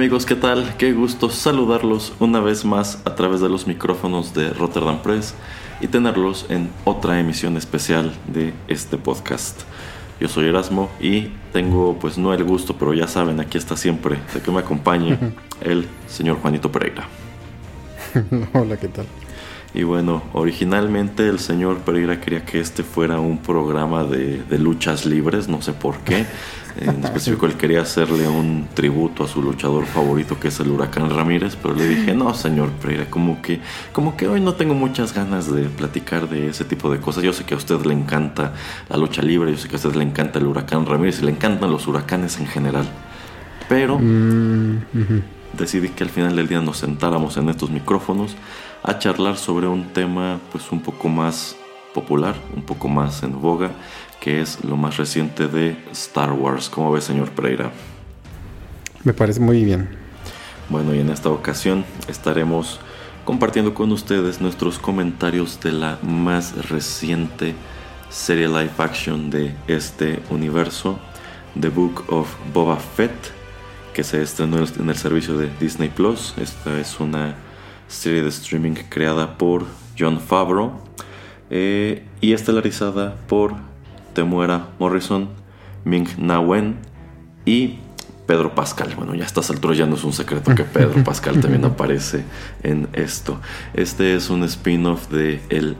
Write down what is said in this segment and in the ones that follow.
Amigos, ¿qué tal? Qué gusto saludarlos una vez más a través de los micrófonos de Rotterdam Press y tenerlos en otra emisión especial de este podcast. Yo soy Erasmo y tengo pues no el gusto, pero ya saben, aquí está siempre de que me acompañe el señor Juanito Pereira. Hola, ¿qué tal? Y bueno, originalmente el señor Pereira quería que este fuera un programa de, de luchas libres, no sé por qué. En específico, él quería hacerle un tributo a su luchador favorito, que es el Huracán Ramírez, pero le dije, no, señor Pereira, como que, como que hoy no tengo muchas ganas de platicar de ese tipo de cosas. Yo sé que a usted le encanta la lucha libre, yo sé que a usted le encanta el Huracán Ramírez y le encantan los huracanes en general. Pero Mm, decidí que al final del día nos sentáramos en estos micrófonos a charlar sobre un tema pues un poco más popular, un poco más en boga, que es lo más reciente de Star Wars. ¿Cómo ve, señor Pereira? Me parece muy bien. Bueno, y en esta ocasión estaremos compartiendo con ustedes nuestros comentarios de la más reciente serie live action de este universo, The Book of Boba Fett, que se estrenó en el servicio de Disney Plus. Esta es una serie de streaming creada por John Favreau eh, y estelarizada por Temuera Morrison, Ming Na Wen y Pedro Pascal. Bueno, ya a estas alturas ya no es un secreto que Pedro Pascal también aparece en esto. Este es un spin-off de el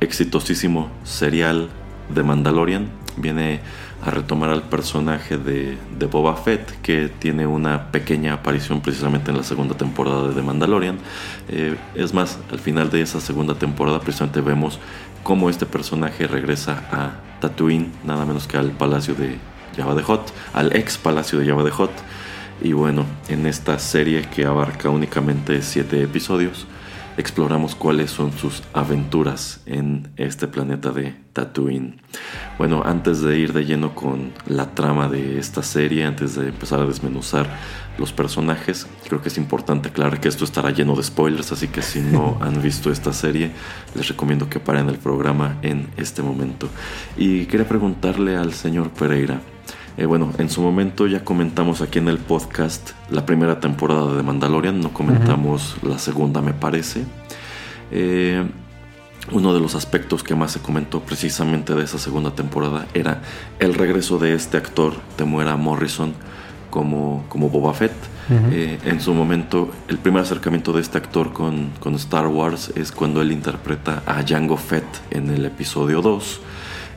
exitosísimo serial de Mandalorian. Viene a retomar al personaje de, Boba Fett, que tiene una pequeña aparición precisamente en la segunda temporada de The Mandalorian. Eh, es más, al final de esa segunda temporada precisamente vemos cómo este personaje regresa a Tatooine, nada menos que al palacio de Jabba de Hutt, al ex palacio de Jabba de Hutt. Y bueno, en esta serie que abarca únicamente siete episodios, exploramos cuáles son sus aventuras en este planeta de Tatooine. Bueno, antes de ir de lleno con la trama de esta serie, antes de empezar a desmenuzar los personajes, creo que es importante aclarar que esto estará lleno de spoilers, así que si no han visto esta serie, les recomiendo que paren el programa en este momento. Y quería preguntarle al señor Pereira, eh, bueno, en su momento ya comentamos aquí en el podcast la primera temporada de Mandalorian, no comentamos la segunda me parece. Eh, uno de los aspectos que más se comentó precisamente de esa segunda temporada era el regreso de este actor, Temuera Morrison, como, como Boba Fett. Eh, en su momento, el primer acercamiento de este actor con, con Star Wars es cuando él interpreta a Jango Fett en el episodio 2.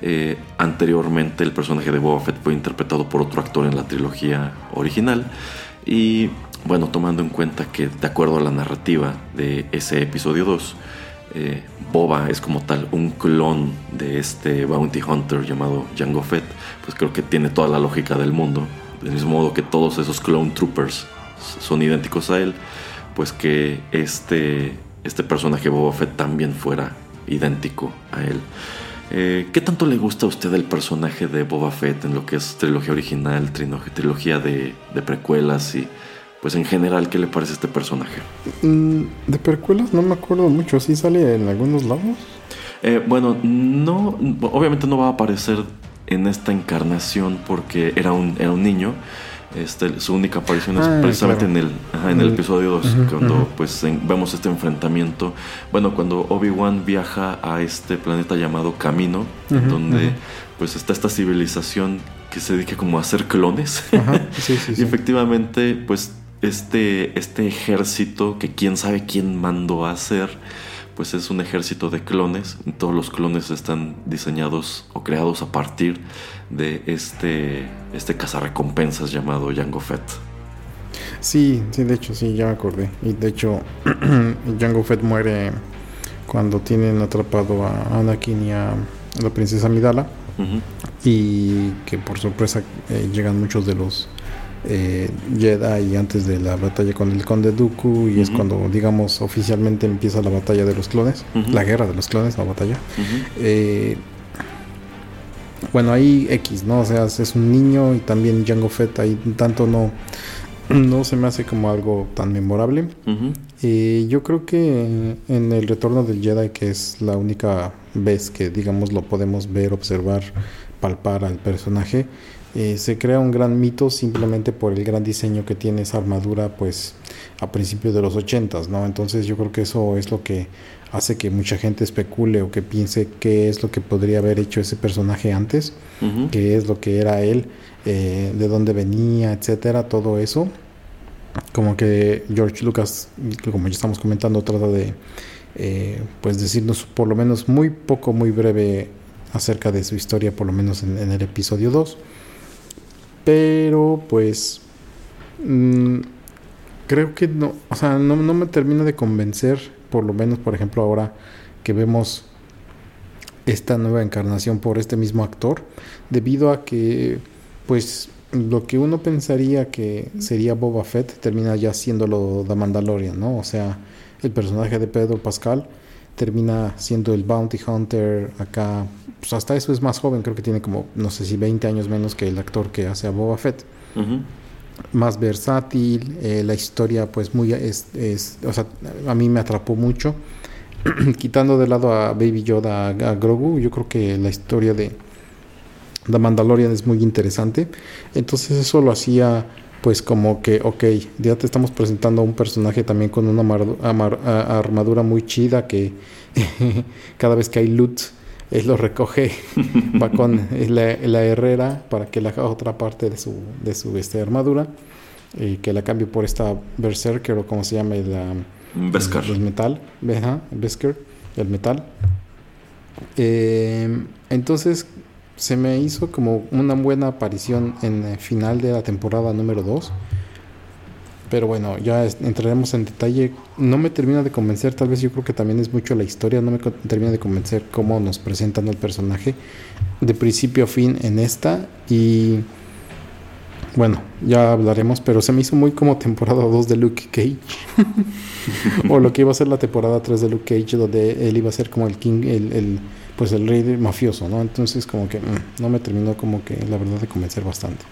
Eh, anteriormente el personaje de Boba Fett fue interpretado por otro actor en la trilogía original y bueno, tomando en cuenta que de acuerdo a la narrativa de ese episodio 2, eh, Boba es como tal un clon de este bounty hunter llamado Jango Fett, pues creo que tiene toda la lógica del mundo, del mismo modo que todos esos clone troopers son idénticos a él, pues que este, este personaje Boba Fett también fuera idéntico a él. Eh, ¿Qué tanto le gusta a usted el personaje de Boba Fett en lo que es trilogía original, trilogía, de, de precuelas y pues en general qué le parece este personaje? Mm, de percuelas no me acuerdo mucho. ¿Sí sale en algunos lados? Eh, bueno, no, obviamente no va a aparecer en esta encarnación porque era un, era un niño. Este, su única aparición es Ah, precisamente claro. en el, ajá, en el El- episodio 2, Ujú, cuando pues en- vemos este enfrentamiento. Bueno, cuando Obi-Wan viaja a este planeta llamado Camino, en Ujú, donde pues está esta civilización que se dedica como a hacer clones. Ajá, sí, sí, y efectivamente, pues este, este ejército que quién sabe quién mandó a hacer, pues es un ejército de clones. Todos los clones están diseñados o creados a partir de este, este cazarrecompensas llamado Jango Fett. Sí, sí, de hecho, sí, ya me acordé. Y de hecho, Jango Fett muere cuando tienen atrapado a Anakin y a la princesa Midala y que por sorpresa eh, llegan muchos de los eh, Jedi antes de la batalla con el Conde Dooku y es cuando digamos oficialmente empieza la batalla de los clones, la guerra de los clones, la batalla. Eh, bueno, ahí X, ¿no? O sea, es un niño y también Jango Fett ahí tanto no, no se me hace como algo tan memorable. Ujú. Eh, yo creo que en el retorno del Jedi, que es la única vez que, digamos, lo podemos ver, observar, palpar al personaje, eh, se crea un gran mito simplemente por el gran diseño que tiene esa armadura, pues, a principios de los ochentas, ¿no? Entonces yo creo que eso es lo que hace que mucha gente especule o que piense qué es lo que podría haber hecho ese personaje antes, qué es lo que era él, eh, de dónde venía, etcétera, todo eso como que George Lucas, como ya estamos comentando, trata de eh, pues decirnos por lo menos muy poco, muy breve acerca de su historia, por lo menos en, en el episodio 2. Pero pues mm, creo que no, o sea, no, no me termina de convencer, por lo menos, por ejemplo, ahora que vemos esta nueva encarnación por este mismo actor, debido a que pues lo que uno pensaría que sería Boba Fett termina ya siéndolo The Mandalorian, ¿no? O sea, el personaje de Pedro Pascal termina siendo el Bounty Hunter acá, pues hasta eso es más joven, creo que tiene como, no sé si 20 años menos que el actor que hace a Boba Fett. Ujú. Más versátil, eh, la historia pues muy, es, es- o sea, a mí me atrapó mucho. Quitando de lado a Baby Yoda, a, Grogu, yo creo que la historia de The Mandalorian es muy interesante. Entonces eso lo hacía pues como que, ok, ya te estamos presentando a un personaje también con una amar- armadura muy chida que cada vez que hay loot, él lo recoge, va con la, la herrera para que le haga otra parte de su, de su este, armadura y que la cambie por esta Berserker o como se llama la, Beskar. el metal, ajá, Beskar, el metal. Eh, entonces se me hizo como una buena aparición en el final de la temporada número 2. Pero bueno, ya entraremos en detalle. No me termina de convencer, tal vez yo creo que también es mucho la historia, no me termina de convencer cómo nos presentan el personaje de principio a fin en esta. Y bueno, ya hablaremos, pero se me hizo muy como temporada 2 de Luke Cage. o lo que iba a ser la temporada 3 de Luke Cage, donde él iba a ser como el king, el, el, pues el rey mafioso, ¿no? Entonces como que mm, no me terminó como que la verdad de convencer bastante.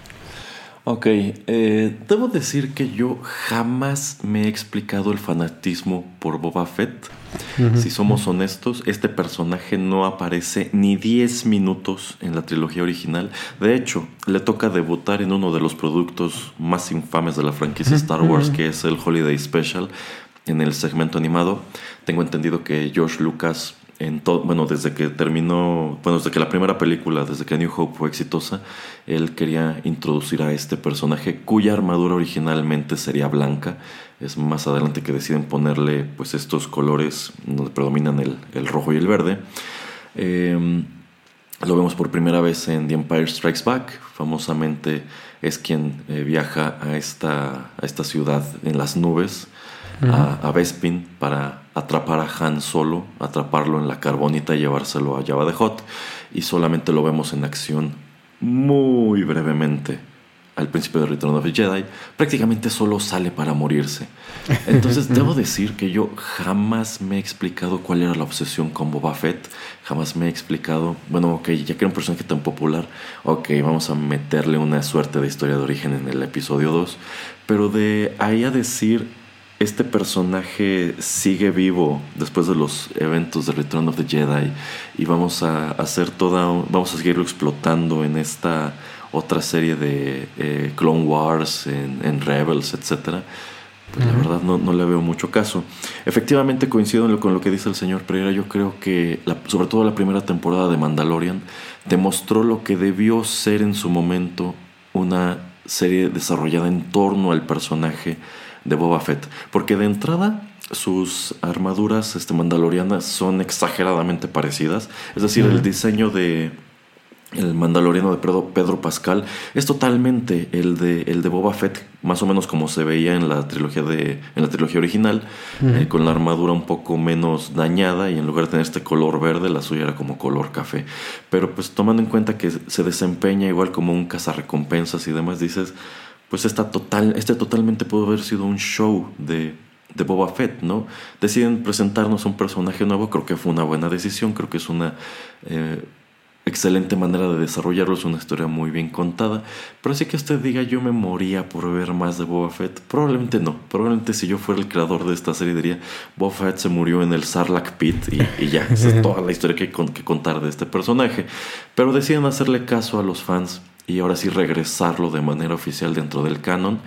Ok, eh, debo decir que yo jamás me he explicado el fanatismo por Boba Fett. Si somos honestos, este personaje no aparece ni 10 minutos en la trilogía original. De hecho, le toca debutar en uno de los productos más infames de la franquicia Star Wars, que es el Holiday Special, en el segmento animado. Tengo entendido que George Lucas, en todo, bueno, desde que terminó, bueno, desde que la primera película, desde que New Hope fue exitosa, él quería introducir a este personaje cuya armadura originalmente sería blanca. Es más adelante que deciden ponerle pues estos colores donde predominan el, el rojo y el verde. Eh, lo vemos por primera vez en The Empire Strikes Back. Famosamente es quien eh, viaja a esta, a esta ciudad en las nubes, a, a Bespin, para atrapar a Han Solo, atraparlo en la carbonita y llevárselo a Jabba the Hutt. Y solamente lo vemos en acción muy brevemente al principio de Return of the Jedi, prácticamente solo sale para morirse. Entonces debo decir que yo jamás me he explicado cuál era la obsesión con Boba Fett, jamás me he explicado, bueno, ok, ya que era un personaje tan popular, ok, vamos a meterle una suerte de historia de origen en el episodio 2, pero de ahí a decir, este personaje sigue vivo después de los eventos de Return of the Jedi y vamos a hacer toda, vamos a seguirlo explotando en esta otra serie de eh, Clone Wars, en, en Rebels, etc. Pues la verdad no, no le veo mucho caso. Efectivamente coincido en lo- con lo que dice el señor Pereira. Yo creo que, la- sobre todo la primera temporada de Mandalorian, demostró lo que debió ser en su momento una serie desarrollada en torno al personaje de Boba Fett. Porque de entrada sus armaduras este, mandalorianas son exageradamente parecidas. Es decir, el diseño de, el mandaloriano de Pedro, Pascal es totalmente el de, el de Boba Fett, más o menos como se veía en la trilogía, de, en la trilogía original, eh, con la armadura un poco menos dañada y en lugar de tener este color verde, la suya era como color café. Pero pues tomando en cuenta que se desempeña igual como un cazarrecompensas y demás, dices, pues esta total, este totalmente pudo haber sido un show de, de Boba Fett, ¿no? Deciden presentarnos un personaje nuevo, creo que fue una buena decisión, creo que es una... Eh, excelente manera de desarrollarlo, es una historia muy bien contada. Pero así que usted diga, yo me moría por ver más de Boba Fett, probablemente no. Probablemente si yo fuera el creador de esta serie diría, Boba Fett se murió en el Sarlacc Pit y, ya, esa es toda la historia que hay que contar de este personaje. Pero deciden hacerle caso a los fans y ahora sí regresarlo de manera oficial dentro del canon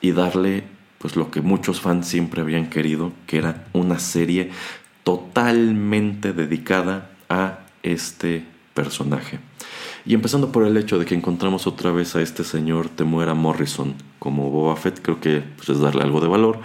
y darle pues lo que muchos fans siempre habían querido, que era una serie totalmente dedicada a este personaje. Y empezando por el hecho de que encontramos otra vez a este señor Temuera Morrison como Boba Fett, creo que pues, es darle algo de valor.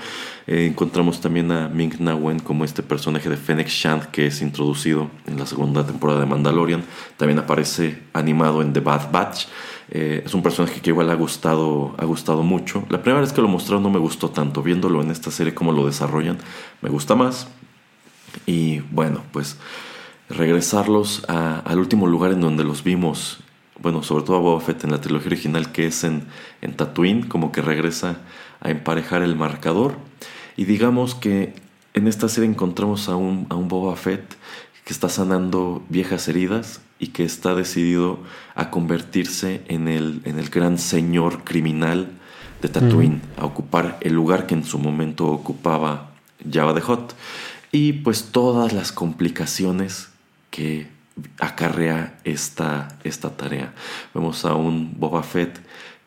Eh, encontramos también a Ming Na Wen como este personaje de Fennec Shand que es introducido en la segunda temporada de Mandalorian. También aparece animado en The Bad Batch. Eh, es un personaje que igual ha gustado, ha gustado mucho. La primera vez que lo mostraron no me gustó tanto. Viéndolo en esta serie, cómo lo desarrollan, me gusta más. Y bueno, pues regresarlos al último lugar en donde los vimos, bueno, sobre todo a Boba Fett en la trilogía original, que es en, en Tatooine, como que regresa a emparejar el marcador. Y digamos que en esta serie encontramos a un, a un Boba Fett que está sanando viejas heridas y que está decidido a convertirse en el, en el gran señor criminal de Tatooine, a ocupar el lugar que en su momento ocupaba Java de Hot. Y pues todas las complicaciones que acarrea esta, esta tarea. Vemos a un Boba Fett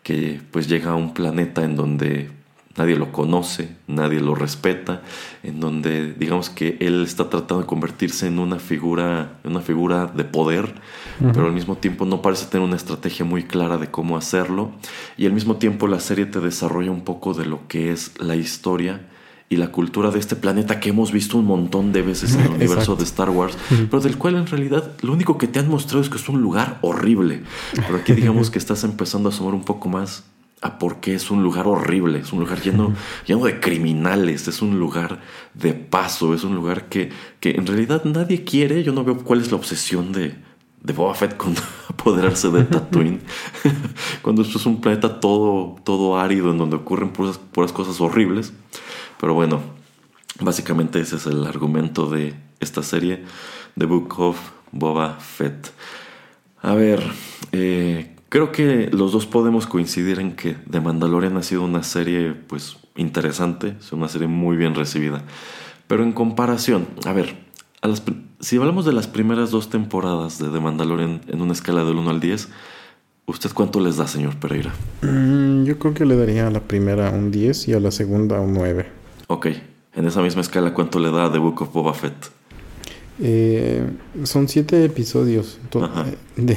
que pues llega a un planeta en donde nadie lo conoce, nadie lo respeta, en donde digamos que él está tratando de convertirse en una figura, una figura de poder, pero al mismo tiempo no parece tener una estrategia muy clara de cómo hacerlo, y al mismo tiempo la serie te desarrolla un poco de lo que es la historia y la cultura de este planeta que hemos visto un montón de veces en el universo de Star Wars, pero del cual en realidad lo único que te han mostrado es que es un lugar horrible. Pero aquí digamos que estás empezando a asomar un poco más a por qué es un lugar horrible, es un lugar lleno, lleno de criminales, es un lugar de paso, es un lugar que, que en realidad nadie quiere. Yo no veo cuál es la obsesión de, de Boba Fett con apoderarse de Tatooine, cuando esto es un planeta todo, todo árido en donde ocurren puras, puras cosas horribles. Pero bueno, básicamente ese es el argumento de esta serie, The Book of Boba Fett. A ver, eh, creo que los dos podemos coincidir en que The Mandalorian ha sido una serie pues interesante, es una serie muy bien recibida. Pero en comparación, a ver, si hablamos de las primeras dos temporadas de The Mandalorian en una escala del 1 al 10, ¿Usted cuánto les da, señor Pereira? Mm, yo creo que le daría a la primera un 10 y a la segunda un 9. Ok, en esa misma escala, ¿cuánto le da The Book of Boba Fett? Eh, son siete episodios. Eh,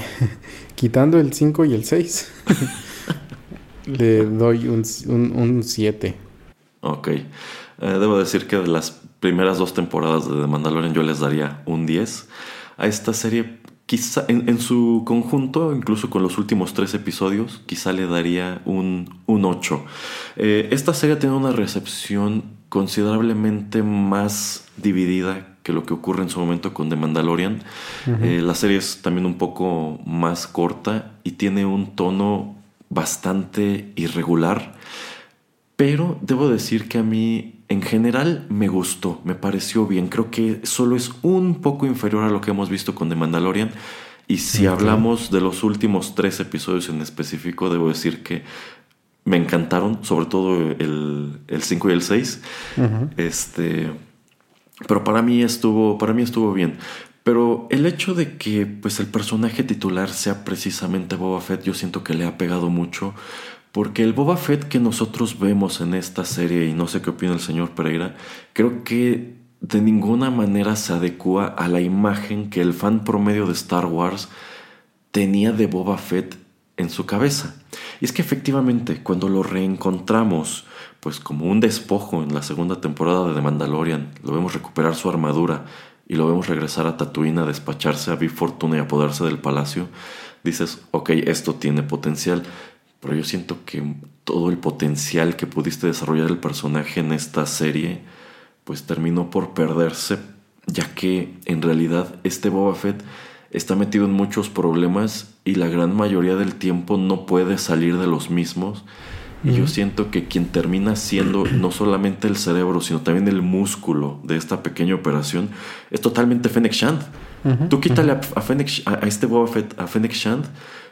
quitando el 5 y el 6, le doy un 7. ok. Eh, debo decir que de las primeras dos temporadas de The Mandalorian yo les daría un 10. A esta serie Quizá en, su conjunto, incluso con los últimos tres episodios, quizá le daría un, un 8. Eh, esta serie tiene una recepción considerablemente más dividida que lo que ocurre en su momento con The Mandalorian. Eh, la serie es también un poco más corta y tiene un tono bastante irregular. Pero debo decir que a mí en general me gustó, me pareció bien. Creo que solo es un poco inferior a lo que hemos visto con The Mandalorian. Y si hablamos de los últimos tres episodios en específico, debo decir que me encantaron, sobre todo el 5 y el 6. Este. Pero para mí estuvo. Para mí estuvo bien. Pero el hecho de que pues, el personaje titular sea precisamente Boba Fett, yo siento que le ha pegado mucho. Porque el Boba Fett que nosotros vemos en esta serie, y no sé qué opina el señor Pereira, creo que de ninguna manera se adecua a la imagen que el fan promedio de Star Wars tenía de Boba Fett en su cabeza. Y es que efectivamente, cuando lo reencontramos, pues como un despojo en la segunda temporada de The Mandalorian, lo vemos recuperar su armadura y lo vemos regresar a Tatooine a despacharse a Big Fortuna y apoderarse del palacio, dices, ok, esto tiene potencial, pero yo siento que todo el potencial que pudiste desarrollar el personaje en esta serie, pues terminó por perderse, ya que en realidad este Boba Fett está metido en muchos problemas y la gran mayoría del tiempo no puede salir de los mismos. Y yo siento que quien termina siendo no solamente el cerebro, sino también el músculo de esta pequeña operación es totalmente Fennec Shand. Tú quítale a, a, este Boba Fett, a Fennec Shand,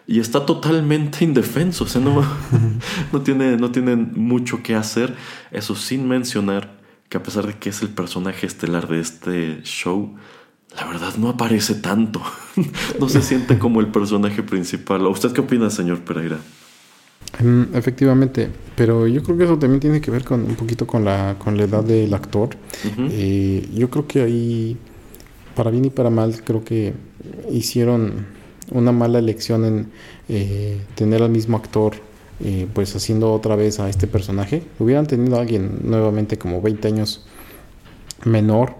y está totalmente indefenso. O sea, no, no, tiene, no tiene mucho que hacer. Eso sin mencionar que a pesar de que es el personaje estelar de este show, la verdad no aparece tanto. no se siente como el personaje principal. ¿Usted qué opina, señor Pereira? Mm, efectivamente, pero yo creo que eso también tiene que ver con un poquito con la, con la edad del actor. Eh, yo creo que ahí, para bien y para mal, creo que hicieron una mala elección en eh, tener al mismo actor eh, pues haciendo otra vez a este personaje. Hubieran tenido a alguien nuevamente como 20 años menor,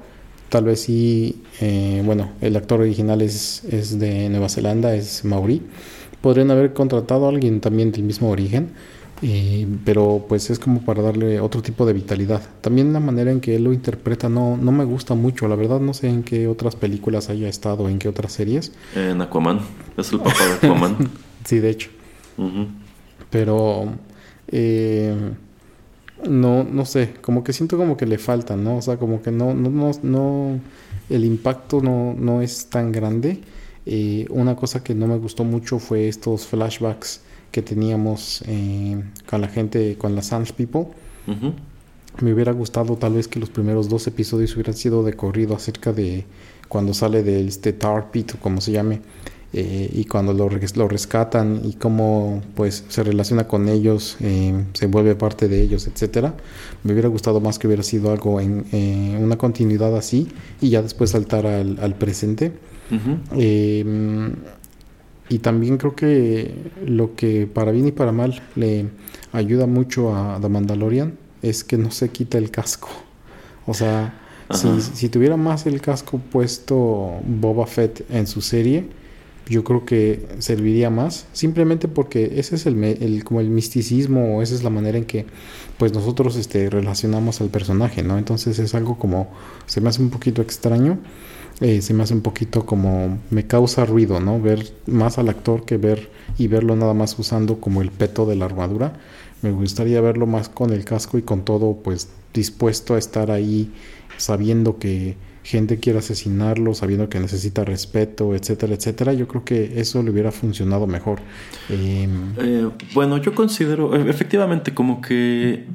tal vez sí, bueno, el actor original es, es de Nueva Zelanda, es Mauri podrían haber contratado a alguien también del mismo origen, pero pues es como para darle otro tipo de vitalidad. También la manera en que él lo interpreta no, no me gusta mucho, la verdad no sé en qué otras películas haya estado, en qué otras series. En Aquaman, es el papá de Aquaman. sí, de hecho. Pero... Eh, no, no sé, como que siento como que le falta, ¿no? O sea, como que no, no, no, no el impacto no, no es tan grande eh, una cosa que no me gustó mucho fue estos flashbacks que teníamos eh, con la gente, con las Sans People. Me hubiera gustado tal vez que los primeros dos episodios hubieran sido de corrido acerca de cuando sale del este Tar Pit o como se llame. Eh, y cuando lo, lo, rescatan y cómo pues se relaciona con ellos, se vuelve parte de ellos, etcétera. Me hubiera gustado más que hubiera sido algo en una continuidad así y ya después saltar al, al presente Em, y también creo que lo que para bien y para mal le ayuda mucho a The Mandalorian es que no se quita el casco. O sea, si, tuviera más el casco puesto Boba Fett en su serie, yo creo que serviría más. Simplemente porque ese es el, como el misticismo, o esa es la manera en que pues nosotros este, relacionamos al personaje, ¿no? Entonces es algo como, se me hace un poquito extraño. Eh, se me hace un poquito como me causa ruido, ¿no? Ver más al actor que ver y verlo nada más usando como el peto de la armadura. Me gustaría verlo más con el casco y con todo pues dispuesto a estar ahí sabiendo que gente quiere asesinarlo, sabiendo que necesita respeto, etcétera, etcétera. Yo creo que eso le hubiera funcionado mejor. Em, eh, bueno, yo considero, e, efectivamente, como que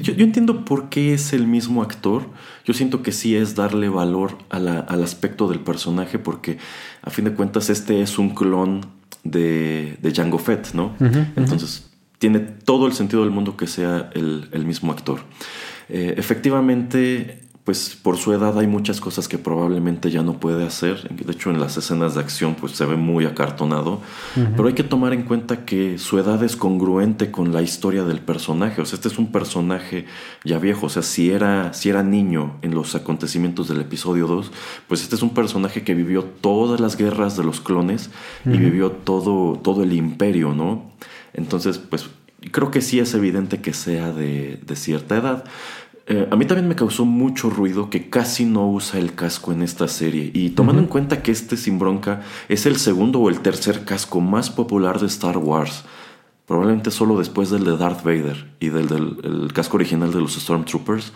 yo, entiendo por qué es el mismo actor. Yo siento que sí es darle valor al aspecto del personaje, porque a fin de cuentas este es un clon de, de Jango Fett, ¿no? Entonces tiene todo el sentido del mundo que sea el, mismo actor. Eh, efectivamente, pues por su edad hay muchas cosas que probablemente ya no puede hacer. De hecho, en las escenas de acción pues se ve muy acartonado. Pero hay que tomar en cuenta que su edad es congruente con la historia del personaje. O sea, este es un personaje ya viejo. O sea, si era, si era niño en los acontecimientos del episodio 2, pues este es un personaje que vivió todas las guerras de los clones y vivió todo, todo el imperio, ¿no? Entonces, pues creo que sí es evidente que sea de, de cierta edad. Eh, a mí también me causó mucho ruido que casi no usa el casco en esta serie. Y tomando en cuenta que este sin bronca es el segundo o el tercer casco más popular de Star Wars, probablemente solo después del de Darth Vader y del, del casco original de los Stormtroopers,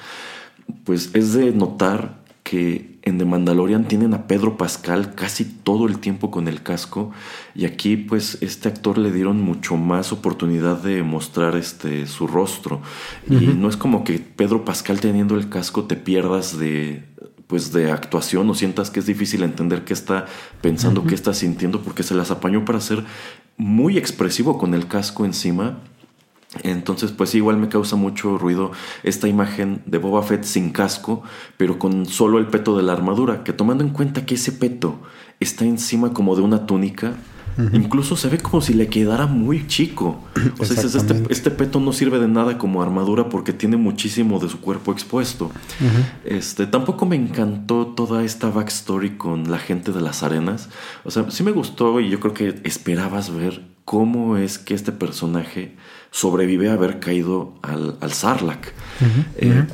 pues es de notar que en The Mandalorian tienen a Pedro Pascal casi todo el tiempo con el casco y aquí pues este actor le dieron mucho más oportunidad de mostrar este su rostro. Y no es como que Pedro Pascal teniendo el casco te pierdas de pues de actuación o sientas que es difícil entender qué está pensando, qué está sintiendo porque se las apañó para ser muy expresivo con el casco encima entonces, pues igual me causa mucho ruido esta imagen de Boba Fett sin casco, pero con solo el peto de la armadura, que tomando en cuenta que ese peto está encima como de una túnica, Incluso se ve como si le quedara muy chico. O sea, este, este, peto no sirve de nada como armadura porque tiene muchísimo de su cuerpo expuesto. este, tampoco me encantó toda esta backstory con la gente de las arenas. O sea, sí me gustó y yo creo que esperabas ver cómo es que este personaje sobrevive a haber caído al, al Sarlacc. Eh,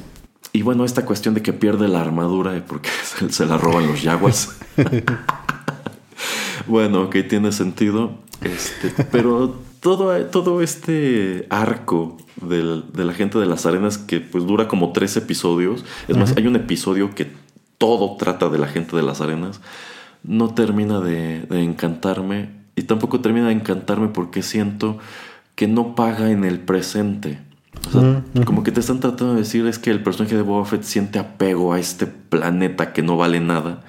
y bueno, esta cuestión de que pierde la armadura porque se, la roban los yaguas. bueno, ok, tiene sentido. Este, pero todo, todo este arco de la gente de las arenas que pues dura como tres episodios. Es más, hay un episodio que todo trata de la gente de las arenas. No termina de, de encantarme. Y tampoco termina de encantarme porque siento que no paga en el presente. Como que te están tratando de decir es que el personaje de Boba Fett siente apego a este planeta que no vale nada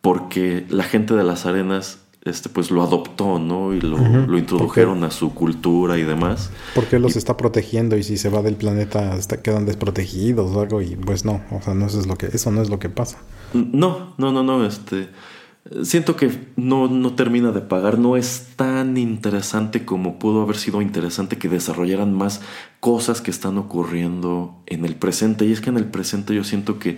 porque la gente de las arenas este, pues lo adoptó, ¿no? Y lo, introdujeron a su cultura y demás. Porque los está protegiendo y si se va del planeta está, quedan desprotegidos o algo y pues no, o sea, no eso es lo que, eso no es lo que pasa. No, no, no, no, este siento que no, no, termina de pagar, no es tan interesante como pudo haber sido interesante que desarrollaran más cosas que están ocurriendo en el presente. Y es que en el presente yo siento que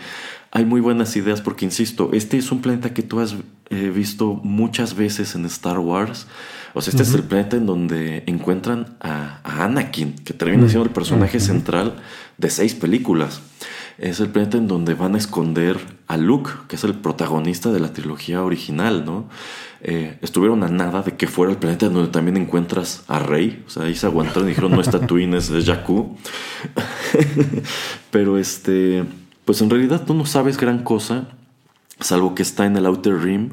hay muy buenas ideas porque, insisto, este es un planeta que tú has eh, visto muchas veces en Star Wars. O sea, este es el planeta en donde encuentran a, Anakin, que termina siendo el personaje central de seis películas es el planeta en donde van a esconder a Luke, que es el protagonista de la trilogía original, ¿no? Eh, estuvieron a nada de que fuera el planeta en donde también encuentras a Rey. O sea, ahí se aguantaron y dijeron, no es Tatooine, es, Jakku. Pero este, pues en realidad tú no sabes gran cosa, salvo que está en el Outer Rim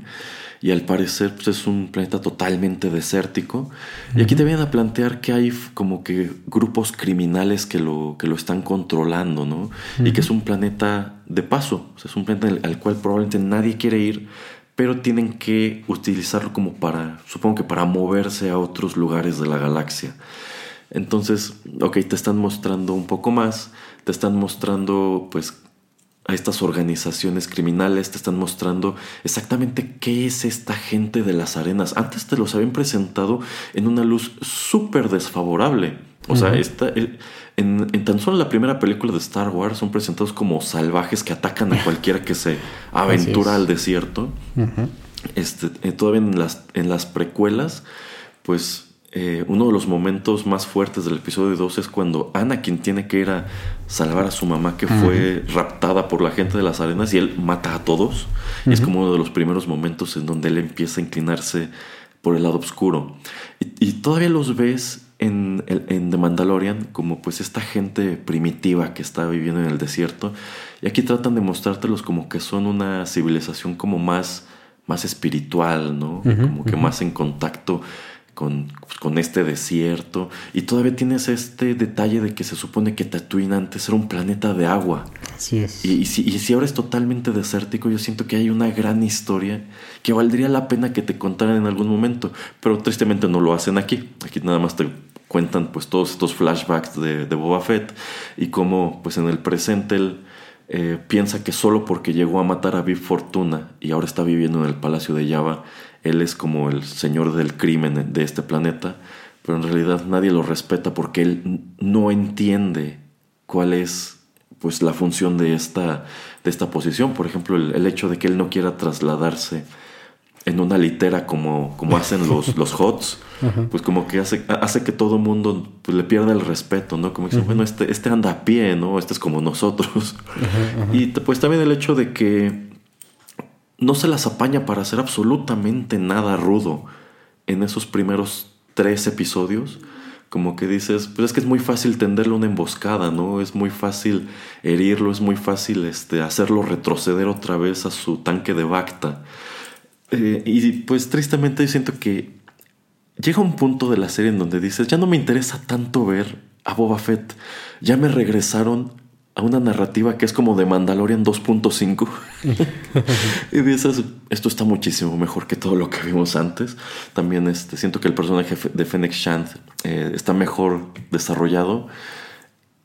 y al parecer pues, es un planeta totalmente desértico. Y aquí te vienen a plantear que hay como que grupos criminales que lo, que lo están controlando, ¿no? Y que es un planeta de paso, es un planeta al cual probablemente nadie quiere ir, pero tienen que utilizarlo como para, supongo que para moverse a otros lugares de la galaxia. Entonces, ok, te están mostrando un poco más, te están mostrando pues a estas organizaciones criminales, te están mostrando exactamente qué es esta gente de las arenas. Antes te los habían presentado en una luz súper desfavorable. O sea, esta, en, tan solo la primera película de Star Wars son presentados como salvajes que atacan a cualquiera que se aventura al desierto. este, eh, todavía en las, en las precuelas, pues eh, uno de los momentos más fuertes del episodio 2 es cuando Anakin tiene que ir a salvar a su mamá que fue raptada por la gente de las arenas y él mata a todos. Es como uno de los primeros momentos en donde él empieza a inclinarse por el lado oscuro. Y, todavía los ves en, en, The Mandalorian como pues esta gente primitiva que está viviendo en el desierto. Y aquí tratan de mostrártelos como que son una civilización como más, más espiritual, ¿no? como que más en contacto con, con, este desierto. Y todavía tienes este detalle de que se supone que Tatooine antes era un planeta de agua. Así es. Y, si, y, si, ahora es totalmente desértico, yo siento que hay una gran historia que valdría la pena que te contaran en algún momento. Pero tristemente no lo hacen aquí. Aquí nada más te cuentan pues todos estos flashbacks de, de Boba Fett y cómo pues en el presente él eh, piensa que solo porque llegó a matar a Bib Fortuna y ahora está viviendo en el palacio de Java, él es como el señor del crimen de este planeta, pero en realidad nadie lo respeta porque él no entiende cuál es pues la función de esta, de esta posición. Por ejemplo, el, hecho de que él no quiera trasladarse en una litera como, como hacen los, los HOTS, pues como que hace, hace que todo el mundo pues, le pierda el respeto, ¿no? Como dicen, bueno, este, este anda a pie, ¿no? Este es como nosotros. Y pues también el hecho de que no se las apaña para hacer absolutamente nada rudo en esos primeros tres episodios. Como que dices, pues es que es muy fácil tenderle una emboscada, ¿no? Es muy fácil herirlo, es muy fácil este, hacerlo retroceder otra vez a su tanque de Bacta. Eh, y pues tristemente siento que llega un punto de la serie en donde dices, ya no me interesa tanto ver a Boba Fett, ya me regresaron a una narrativa que es como de Mandalorian 2.5. y dices, esto está muchísimo mejor que todo lo que vimos antes. También este, siento que el personaje de Fennec Shand eh, está mejor desarrollado.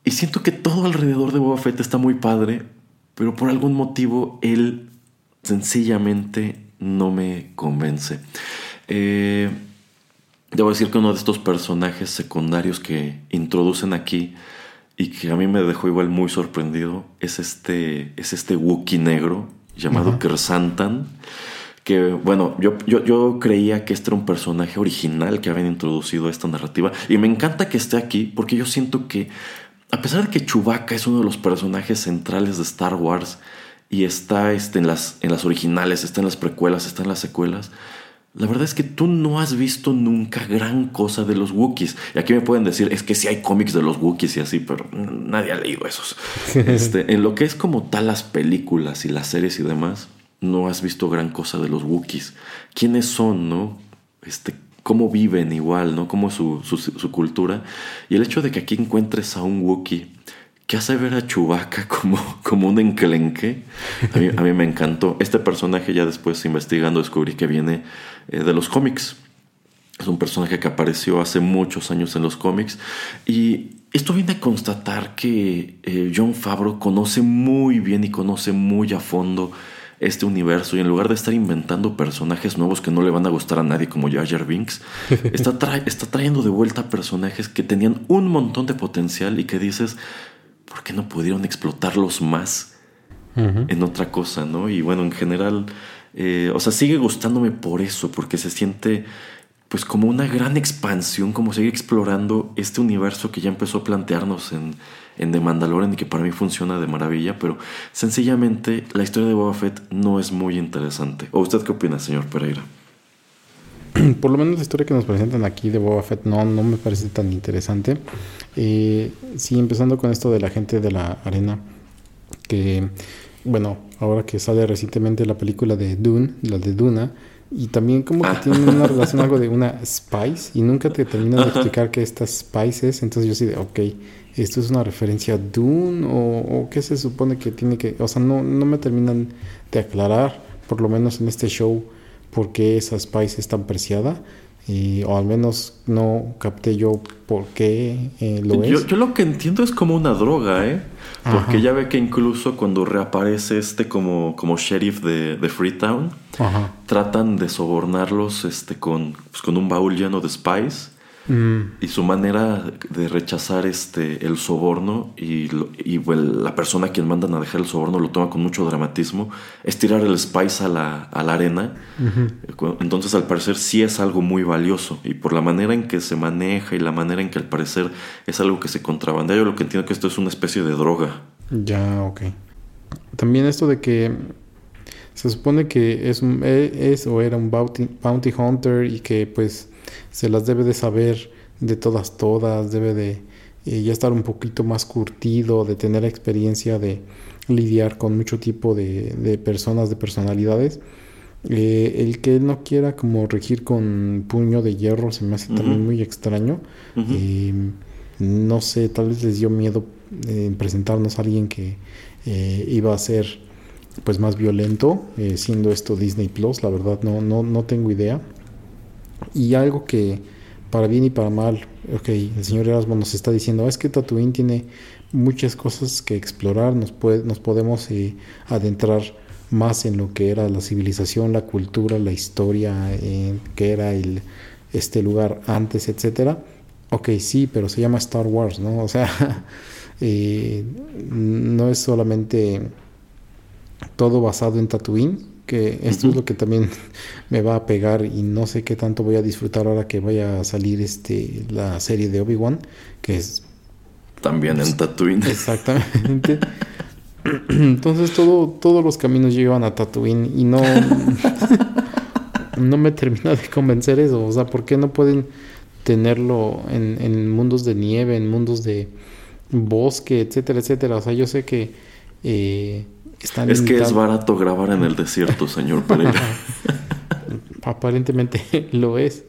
Y siento que todo alrededor de Boba Fett está muy padre, pero por algún motivo él sencillamente no me convence. Eh, Debo decir que uno de estos personajes secundarios que introducen aquí y que a mí me dejó igual muy sorprendido es este, es este Wookiee negro llamado Kersantan. Que bueno, yo, yo, yo, creía que este era un personaje original que habían introducido a esta narrativa. Y me encanta que esté aquí porque yo siento que, a pesar de que Chewbacca es uno de los personajes centrales de Star Wars y está este, en, las, en las originales, está en las precuelas, está en las secuelas, la verdad es que tú no has visto nunca gran cosa de los Wookiees. Y aquí me pueden decir, es que sí hay cómics de los Wookiees y así, pero nadie ha leído esos. Este, en lo que es como tal las películas y las series y demás, no has visto gran cosa de los Wookiees. ¿Quiénes son, no? Este, cómo viven igual, ¿no? Cómo es su, su, cultura. Y el hecho de que aquí encuentres a un Wookiee que hace ver a Chewbacca como, como un enclenque, a mí, a mí me encantó. Este personaje ya después investigando descubrí que viene eh, de los cómics. Es un personaje que apareció hace muchos años en los cómics y esto viene a constatar que eh, John Favreau conoce muy bien y conoce muy a fondo este universo y en lugar de estar inventando personajes nuevos que no le van a gustar a nadie como Jar Jar Binks, está, está trayendo de vuelta personajes que tenían un montón de potencial y que dices, ¿por qué no pudieron explotarlos más en otra cosa, no? Y bueno, en general eh, o sea, sigue gustándome por eso, porque se siente pues como una gran expansión, como seguir explorando este universo que ya empezó a plantearnos en, en The Mandalorian y que para mí funciona de maravilla, pero sencillamente la historia de Boba Fett no es muy interesante. ¿O usted qué opina, señor Pereira? Por lo menos la historia que nos presentan aquí de Boba Fett no, no me parece tan interesante. Eh, sí, empezando con esto de la gente de la arena, que bueno, ahora que sale recientemente la película de Dune, la de Duna, y también como que ah. tiene una relación algo de una spice y nunca te terminan de explicar qué esta spice es, entonces yo sí de, ok, esto es una referencia a Dune o, qué se supone que tiene que, o sea, no, no me terminan de aclarar, por lo menos en este show, por qué esa spice es tan preciada. Y, o al menos no capté yo por qué eh, lo es. Yo lo que entiendo es como una droga, ¿eh? Porque ya ve que incluso cuando reaparece este como, como sheriff de, de Freetown, tratan de sobornarlos este, con, pues, con un baúl lleno de spice Mm. Y su manera de rechazar este, el soborno y, y la persona a quien mandan a dejar el soborno lo toma con mucho dramatismo es tirar el spice a la, a la arena. Entonces al parecer sí es algo muy valioso y por la manera en que se maneja y la manera en que al parecer es algo que se contrabandea, yo lo que entiendo que esto es una especie de droga. Ya, ok. También esto de que se supone que es, un, e, es o era un bounty, bounty hunter y que pues se las debe de saber de todas, todas, debe de eh, ya estar un poquito más curtido, de tener experiencia de lidiar con mucho tipo de, personas, de personalidades. Eh, el que él no quiera como regir con puño de hierro se me hace también muy extraño. Eh, no sé, tal vez les dio miedo presentarnos a alguien que iba a ser pues más violento, siendo esto Disney Plus, la verdad no, no, no tengo idea. Y algo que para bien y para mal, ok, el señor Erasmo nos está diciendo, es que Tatooine tiene muchas cosas que explorar, nos, puede, nos podemos eh, adentrar más en lo que era la civilización, la cultura, la historia, que era el, este lugar antes, etcétera. Ok, sí, pero se llama Star Wars, ¿no? O sea, eh, no es solamente todo basado en Tatooine, que esto es lo que también me va a pegar y no sé qué tanto voy a disfrutar ahora que vaya a salir este la serie de Obi-Wan, que es también en Tatooine. Exactamente. Entonces todo, todos los caminos llevan a Tatooine y no no me termina de convencer eso, o sea, ¿por qué no pueden tenerlo en, en mundos de nieve, en mundos de bosque, etcétera, etcétera? O sea, yo sé que eh, es que es barato grabar en el desierto, señor Pereira. Aparentemente lo es.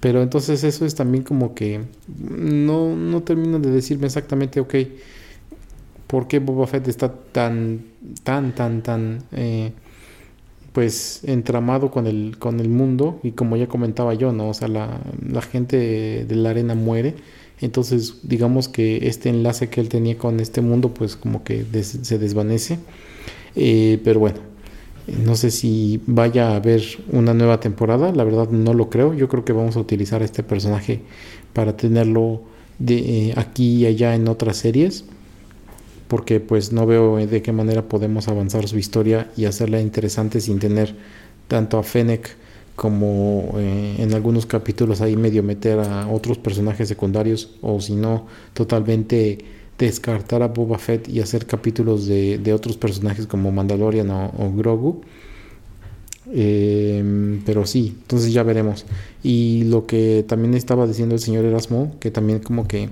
Pero entonces eso es también como que no, no termino de decirme exactamente, ok, ¿por qué Boba Fett está tan, tan, tan, tan, eh, pues entramado con el, con el mundo? Y como ya comentaba yo, ¿no? O sea, la, la gente de la arena muere entonces, digamos que este enlace que él tenía con este mundo, pues como que se desvanece. Eh, pero bueno, No sé si vaya a haber una nueva temporada, la verdad no lo creo. Yo creo que vamos a utilizar a este personaje para tenerlo de, eh, aquí y allá en otras series, porque pues no veo de qué manera podemos avanzar su historia y hacerla interesante sin tener tanto a Fennec como eh, en algunos capítulos ahí medio meter a otros personajes secundarios o si no totalmente descartar a Boba Fett y hacer capítulos de, de otros personajes como Mandalorian o, Grogu. Em, pero sí, entonces ya veremos. Y lo que también estaba diciendo el señor Erasmo, que también como que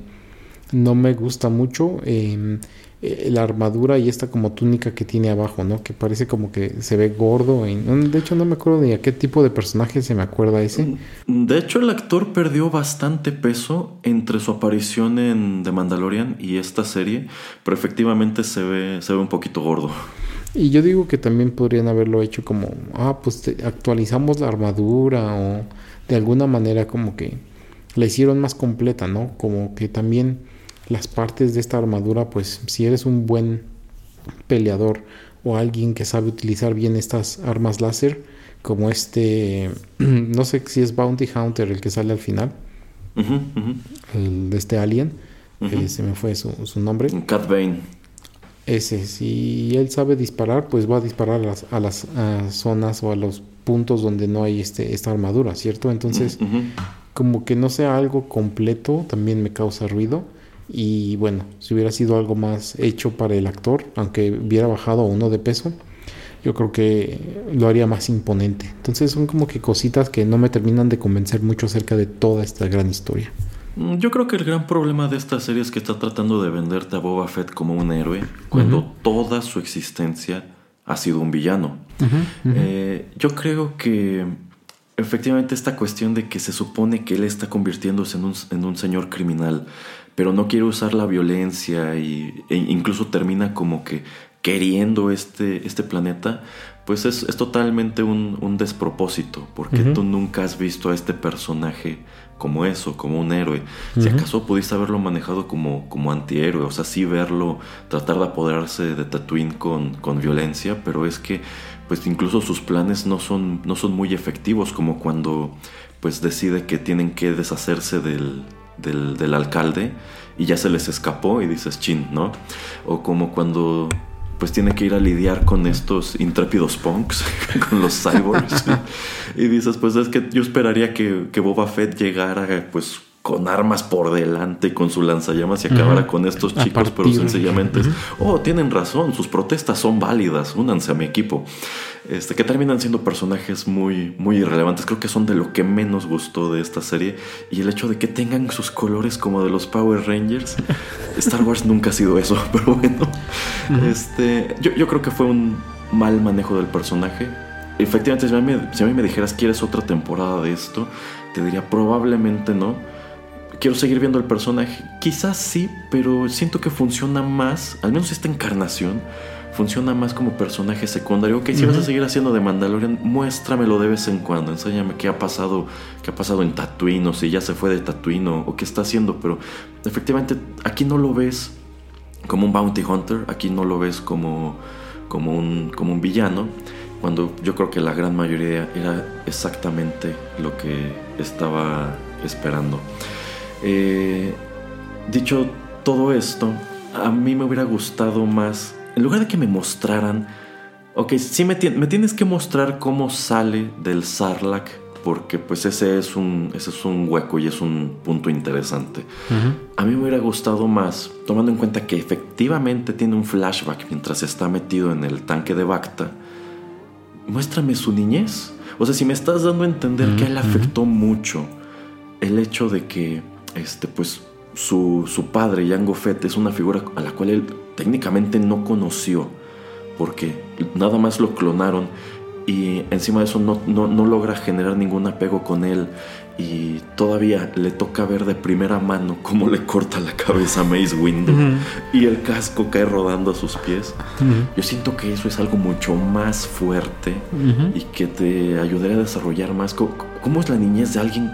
no me gusta mucho, eh, eh, la armadura y esta como túnica que tiene abajo, ¿no? Que parece como que se ve gordo. de hecho, no me acuerdo de a qué tipo de personaje se me acuerda ese. De hecho, el actor perdió bastante peso entre su aparición en The Mandalorian y esta serie, pero efectivamente se ve, se ve un poquito gordo. Y yo digo que también podrían haberlo hecho como, ah, pues actualizamos la armadura o de alguna manera como que la hicieron más completa, ¿no? Como que también las partes de esta armadura, pues si eres un buen peleador o alguien que sabe utilizar bien estas armas láser, como este, no sé si es Bounty Hunter el que sale al final, el de este alien, se me fue su, su nombre. Cat Bane. Ese, si él sabe disparar, pues va a disparar a las, a las zonas o a los puntos donde no hay este, esta armadura, ¿cierto? Entonces, como que no sea algo completo, también me causa ruido. Y bueno, si hubiera sido algo más hecho para el actor, aunque hubiera bajado uno de peso, yo creo que lo haría más imponente. Entonces son como que cositas que no me terminan de convencer mucho acerca de toda esta gran historia. Mm, yo creo que el gran problema de esta serie es que está tratando de venderte a Boba Fett como un héroe cuando toda su existencia ha sido un villano. Eh, yo creo que efectivamente esta cuestión de que se supone que él está convirtiéndose en un, en un señor criminal pero no quiere usar la violencia y, e incluso termina como que queriendo este, este planeta, pues es, es totalmente un, un, despropósito, porque tú nunca has visto a este personaje como eso, como un héroe. Si acaso pudiste haberlo manejado como, como antihéroe, o sea, sí verlo, tratar de apoderarse de Tatooine con, con violencia, pero es que pues incluso sus planes no son, no son muy efectivos, como cuando pues decide que tienen que deshacerse del, del, alcalde y ya se les escapó y dices chin, ¿no? O como cuando pues tiene que ir a lidiar con estos intrépidos punks, con los cyborgs. y dices, pues es que yo esperaría que, que Boba Fett llegara pues con armas por delante, con su lanzallamas y acabara con estos chicos, pero sencillamente oh, tienen razón, sus protestas son válidas, únanse a mi equipo. Este, que terminan siendo personajes muy, muy irrelevantes. Creo que son de lo que menos gustó de esta serie. Y el hecho de que tengan sus colores como de los Power Rangers. Star Wars nunca ha sido eso, pero bueno. este, yo, yo creo que fue un mal manejo del personaje. Efectivamente, si a, mí me, si a mí me dijeras, ¿quieres otra temporada de esto? Te diría, probablemente no quiero seguir viendo el personaje. Quizás sí, pero siento que funciona más, al menos esta encarnación, funciona más como personaje secundario. Ok, si vas a seguir haciendo de Mandalorian, muéstramelo de vez en cuando. Enséñame qué ha pasado, qué ha pasado en Tatooine, o si ya se fue de Tatooine, o, qué está haciendo. Pero efectivamente, aquí no lo ves como un bounty hunter, aquí no lo ves como, como, un, como un villano. Cuando yo creo que la gran mayoría era exactamente lo que estaba esperando. Eh, dicho todo esto, a mí me hubiera gustado más en lugar de que me mostraran, ok, sí me, tienes que mostrar cómo sale del Sarlacc, porque pues ese es un, ese es un hueco y es un punto interesante. A mí me hubiera gustado más, tomando en cuenta que efectivamente tiene un flashback mientras está metido en el tanque de Bacta, muéstrame su niñez. O sea, si me estás dando a entender que a él afectó mucho el hecho de que, este, pues, su, su padre, Jango Fett, es una figura a la cual él técnicamente no conoció, porque nada más lo clonaron y encima de eso no, no, logra generar ningún apego con él y todavía le toca ver de primera mano cómo le corta la cabeza a Mace Windu y el casco cae rodando a sus pies. Yo siento que eso es algo mucho más fuerte y que te ayudaría a desarrollar más. Cómo es la niñez de alguien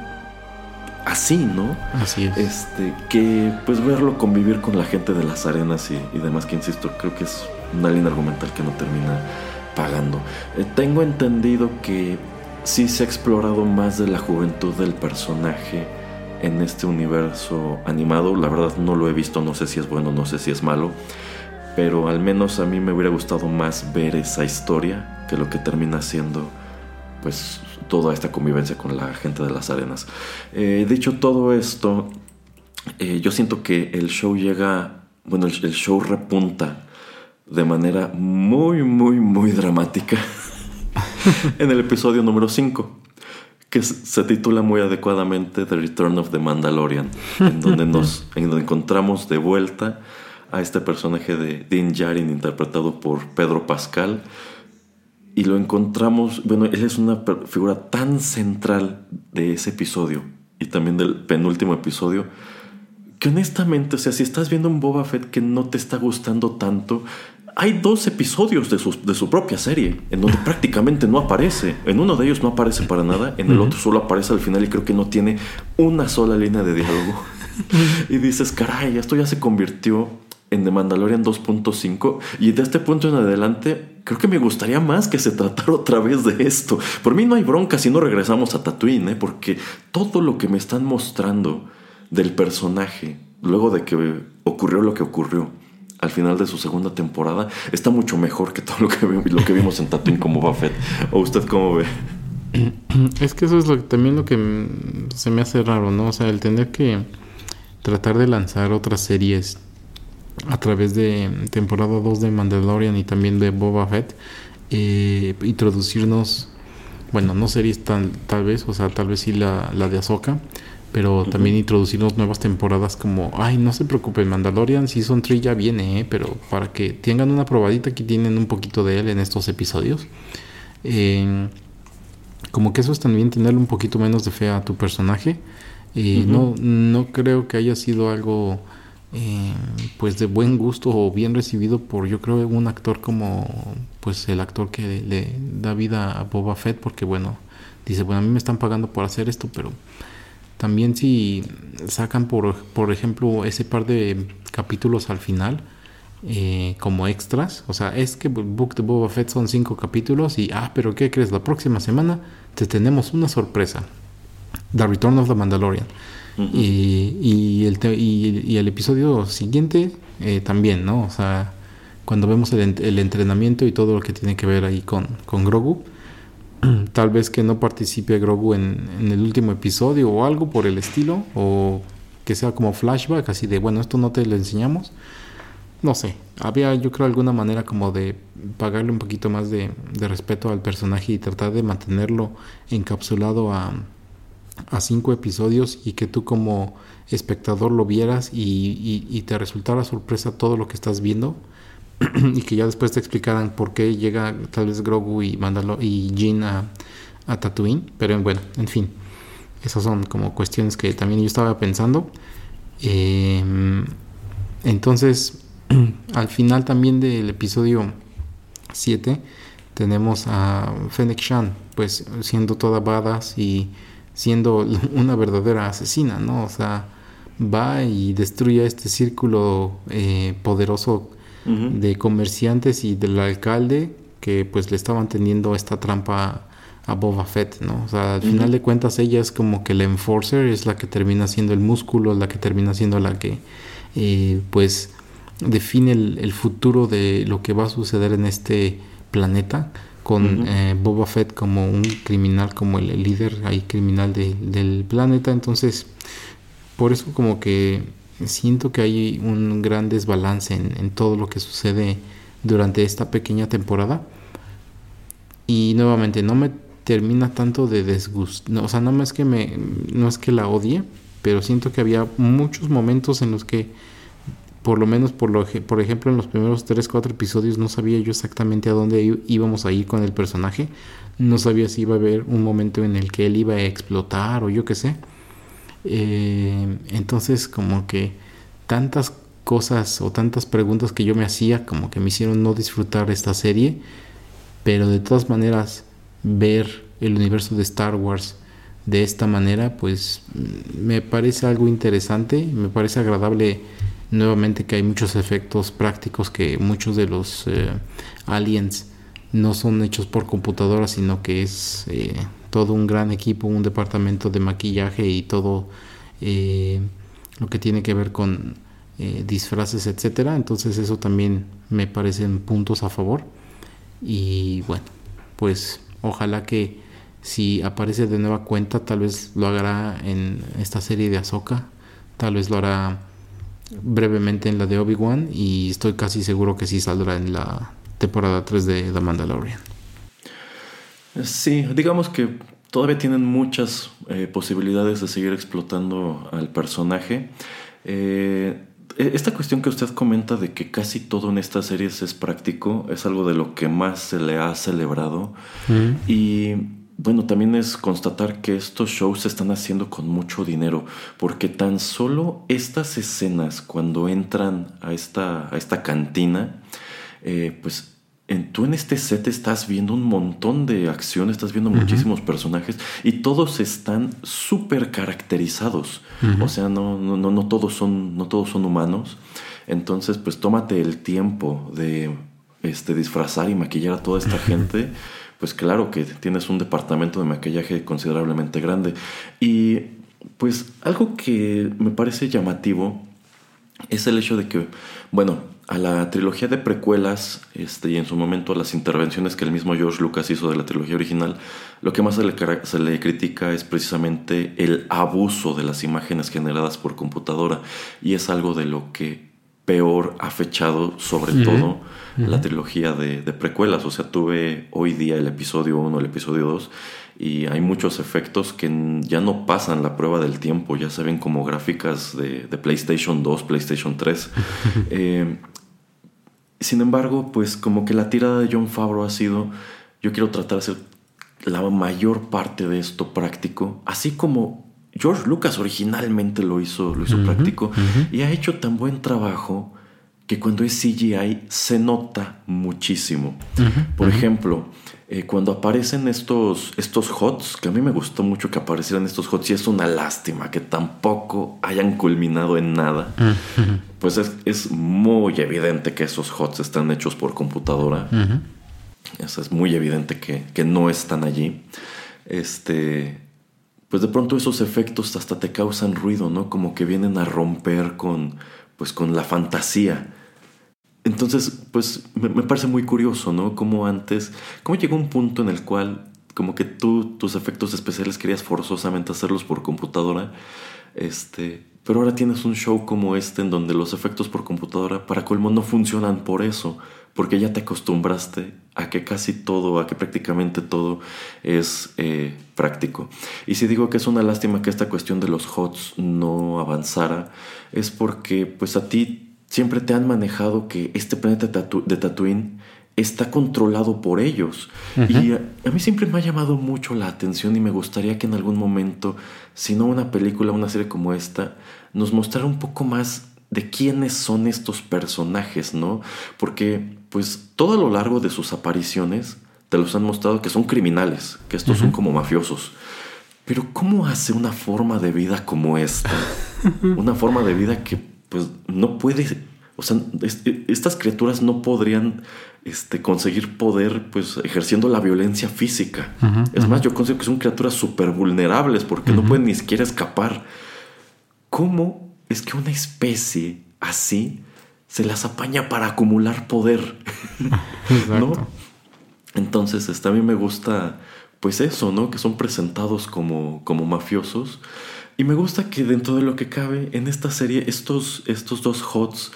así, ¿no? Así es. Este, que pues verlo convivir con la gente de las arenas y, demás, que insisto, creo que es una línea argumental que no termina esperando. Eh, tengo entendido que sí se ha explorado más de la juventud del personaje en este universo animado. La verdad no lo he visto, no sé si es bueno, no sé si es malo. Pero al menos a mí me hubiera gustado más ver esa historia que lo que termina siendo pues toda esta convivencia con la gente de las arenas. Eh, dicho todo esto, eh, yo siento que el show llega, bueno, el, el show repunta de manera muy, muy, muy dramática en el episodio número 5 que se titula muy adecuadamente The Return of the Mandalorian, en donde nos encontramos de vuelta a este personaje de Din Djarin interpretado por Pedro Pascal y lo encontramos, bueno, él es una figura tan central de ese episodio y también del penúltimo episodio que honestamente, o sea, si estás viendo un Boba Fett que no te está gustando tanto, hay dos episodios de su, de su propia serie en donde prácticamente no aparece. En uno de ellos no aparece para nada, en el otro solo aparece al final y creo que no tiene una sola línea de diálogo. y dices, caray, esto ya se convirtió en The Mandalorian 2.5 y de este punto en adelante creo que me gustaría más que se tratara otra vez de esto. Por mí no hay bronca si no regresamos a Tatooine, ¿eh? porque todo lo que me están mostrando del personaje luego de que ocurrió lo que ocurrió al final de su segunda temporada está mucho mejor que todo lo que, lo que vimos en Tatooine como Buffett. ¿O usted cómo ve? Es que eso es lo, también lo que se me hace raro, ¿no? O sea, el tener que tratar de lanzar otras series a través de temporada 2 de Mandalorian y también de Boba Fett, eh, introducirnos, bueno, no series tan, tal vez, o sea, tal vez sí la, la de Ahsoka, pero también introducirnos nuevas temporadas como, ay, no se preocupen, Mandalorian Season 3 ya viene, ¿eh? pero para que tengan una probadita, aquí tienen un poquito de él en estos episodios. Eh, como que eso es también tenerle un poquito menos de fe a tu personaje. No, no creo que haya sido algo eh, pues de buen gusto o bien recibido por yo creo un actor como pues el actor que le da vida a Boba Fett porque bueno dice bueno a mí me están pagando por hacer esto pero también si sacan por, por ejemplo ese par de capítulos al final eh, como extras, o sea, es que Book de Boba Fett son cinco capítulos y, ah, pero ¿qué crees? La próxima semana te tenemos una sorpresa. The Return of the Mandalorian. Y, el y, el episodio siguiente eh, también, ¿no? O sea, cuando vemos el, entrenamiento y todo lo que tiene que ver ahí con, con Grogu, tal vez que no participe Grogu en, el último episodio o algo por el estilo, o que sea como flashback, así de, bueno, esto no te lo enseñamos. No sé, había yo creo alguna manera como de pagarle un poquito más de, respeto al personaje y tratar de mantenerlo encapsulado a, a, cinco episodios y que tú como espectador lo vieras y, y te resultara sorpresa todo lo que estás viendo y que ya después te explicaran por qué llega tal vez Grogu y Mandalo y Jin a, a Tatooine. Pero bueno, en fin, esas son como cuestiones que también yo estaba pensando. Em, entonces, al final también del episodio 7 tenemos a Fennec Shan, pues siendo toda badass y siendo una verdadera asesina, ¿no? O sea, va y destruye este círculo eh, poderoso de comerciantes y del alcalde que pues le estaban teniendo esta trampa a Boba Fett, ¿no? O sea, al final de cuentas ella es como que la enforcer, es la que termina siendo el músculo, la que termina siendo la que eh, pues define el, futuro de lo que va a suceder en este planeta con eh, Boba Fett como un criminal, como el, líder ahí criminal del planeta, entonces por eso como que siento que hay un gran desbalance en, todo lo que sucede durante esta pequeña temporada. Y nuevamente, no me termina tanto de desgusto. o sea, no es que me. No es que la odie. Pero siento que había muchos momentos en los que. Por lo menos, por, lo, por ejemplo, en los primeros 3, 4 episodios no sabía yo exactamente a dónde íbamos a ir con el personaje. No sabía si iba a haber un momento en el que él iba a explotar o yo qué sé. Eh, entonces como que tantas cosas o tantas preguntas que yo me hacía como que me hicieron no disfrutar esta serie, pero de todas maneras ver el universo de Star Wars de esta manera pues me parece algo interesante, me parece agradable nuevamente que hay muchos efectos prácticos que muchos de los eh, aliens no son hechos por computadora, sino que es eh, todo un gran equipo, un departamento de maquillaje y todo eh, lo que tiene que ver con eh, disfraces, etcétera. Entonces eso también me parecen puntos a favor. Y bueno, pues ojalá que si aparece de nueva cuenta, tal vez lo hará en esta serie de Ahsoka, tal vez lo hará brevemente en la de Obi-Wan y estoy casi seguro que sí saldrá en la temporada 3 de The Mandalorian. Sí, digamos que todavía tienen muchas eh, posibilidades de seguir explotando al personaje. Eh, e-, esta cuestión que usted comenta de que casi todo en estas series es práctico es algo de lo que más se le ha celebrado. Y bueno, también es constatar que estos shows se están haciendo con mucho dinero, porque tan solo estas escenas cuando entran a esta, a esta cantina, eh, pues en, tú en este set estás viendo un montón de acciones, estás viendo muchísimos personajes y todos están súper caracterizados. O sea, no, no, no, no, todos son, no todos son humanos. Entonces, pues tómate el tiempo de este, disfrazar y maquillar a toda esta gente. Pues claro que tienes un departamento de maquillaje considerablemente grande. Y pues algo que me parece llamativo es el hecho de que, bueno, a la trilogía de precuelas este, y en su momento a las intervenciones que el mismo George Lucas hizo de la trilogía original, lo que más se le, se le, critica es precisamente el abuso de las imágenes generadas por computadora y es algo de lo que peor ha fechado sobre todo la trilogía de, de, precuelas. O sea, tuve hoy día el episodio 1, el episodio 2 y hay muchos efectos que ya no pasan la prueba del tiempo, ya se ven como gráficas de, de PlayStation 2, PlayStation 3. eh, sin embargo, pues como que la tirada de John Favreau ha sido, yo quiero tratar de hacer la mayor parte de esto práctico, así como George Lucas originalmente lo hizo, lo hizo práctico y ha hecho tan buen trabajo que cuando es CGI se nota muchísimo. Por ejemplo, eh, cuando aparecen estos, estos HOTS, que a mí me gustó mucho que aparecieran estos HOTS, y es una lástima que tampoco hayan culminado en nada, pues es, muy evidente que esos HOTS están hechos por computadora. Eso es muy evidente que, que, no están allí. Este, pues de pronto esos efectos hasta te causan ruido, ¿no? Como que vienen a romper con, pues con la fantasía entonces, pues me, parece muy curioso, ¿no? Como antes, cómo llegó un punto en el cual como que tú tus efectos especiales querías forzosamente hacerlos por computadora, este, pero ahora tienes un show como este en donde los efectos por computadora para colmo no funcionan por eso, porque ya te acostumbraste a que casi todo, a que prácticamente todo es eh, práctico. Y si digo que es una lástima que esta cuestión de los HOTS no avanzara, es porque pues a ti siempre te han manejado que este planeta de Tatooine está controlado por ellos. Y a, mí siempre me ha llamado mucho la atención y me gustaría que en algún momento, si no una película, una serie como esta, nos mostrara un poco más de quiénes son estos personajes, ¿no? Porque pues todo a lo largo de sus apariciones te los han mostrado que son criminales, que estos son como mafiosos. Pero ¿cómo hace una forma de vida como esta? una forma de vida que pues no puede, o sea, estas criaturas no podrían este, conseguir poder pues ejerciendo la violencia física. es más, yo considero que son criaturas súper vulnerables porque no pueden ni siquiera escapar. ¿Cómo es que una especie así se las apaña para acumular poder? ¿No? Entonces, este, a mí me gusta pues eso, ¿no? Que son presentados como, como mafiosos y me gusta que dentro de lo que cabe en esta serie, estos, estos dos HOTS,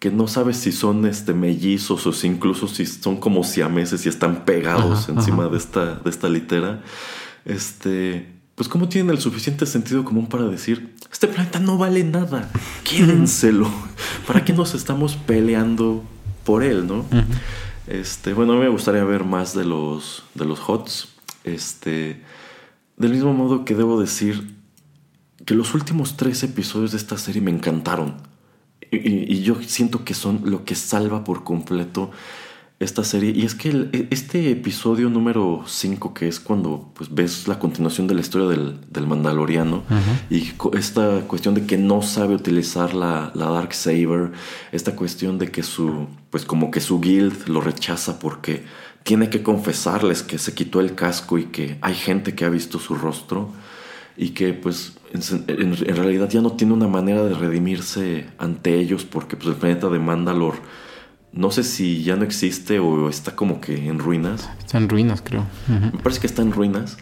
que no sabes si son este, mellizos o si incluso si son como siameses y están pegados encima De, esta, de esta litera, este, pues como tienen el suficiente sentido común para decir, este planeta no vale nada, quédenselo, ¿para qué nos estamos peleando por él, no? Este, bueno, a mí me gustaría ver más de los, de los HOTS, este, del mismo modo que debo decir, que los últimos tres episodios de esta serie me encantaron. Y, yo siento que son lo que salva por completo esta serie. Y es que e, este episodio número 5, que es cuando pues, ves la continuación de la historia del, del Mandaloriano, y esta cuestión de que no sabe utilizar la, la Dark Saber, esta cuestión de que su, pues como que su guild lo rechaza porque tiene que confesarles que se quitó el casco y que hay gente que ha visto su rostro y que pues en, realidad ya no tiene una manera de redimirse ante ellos porque pues el planeta de Mandalor no sé si ya no existe o está como que en ruinas. Está en ruinas, creo. Me parece que está en ruinas.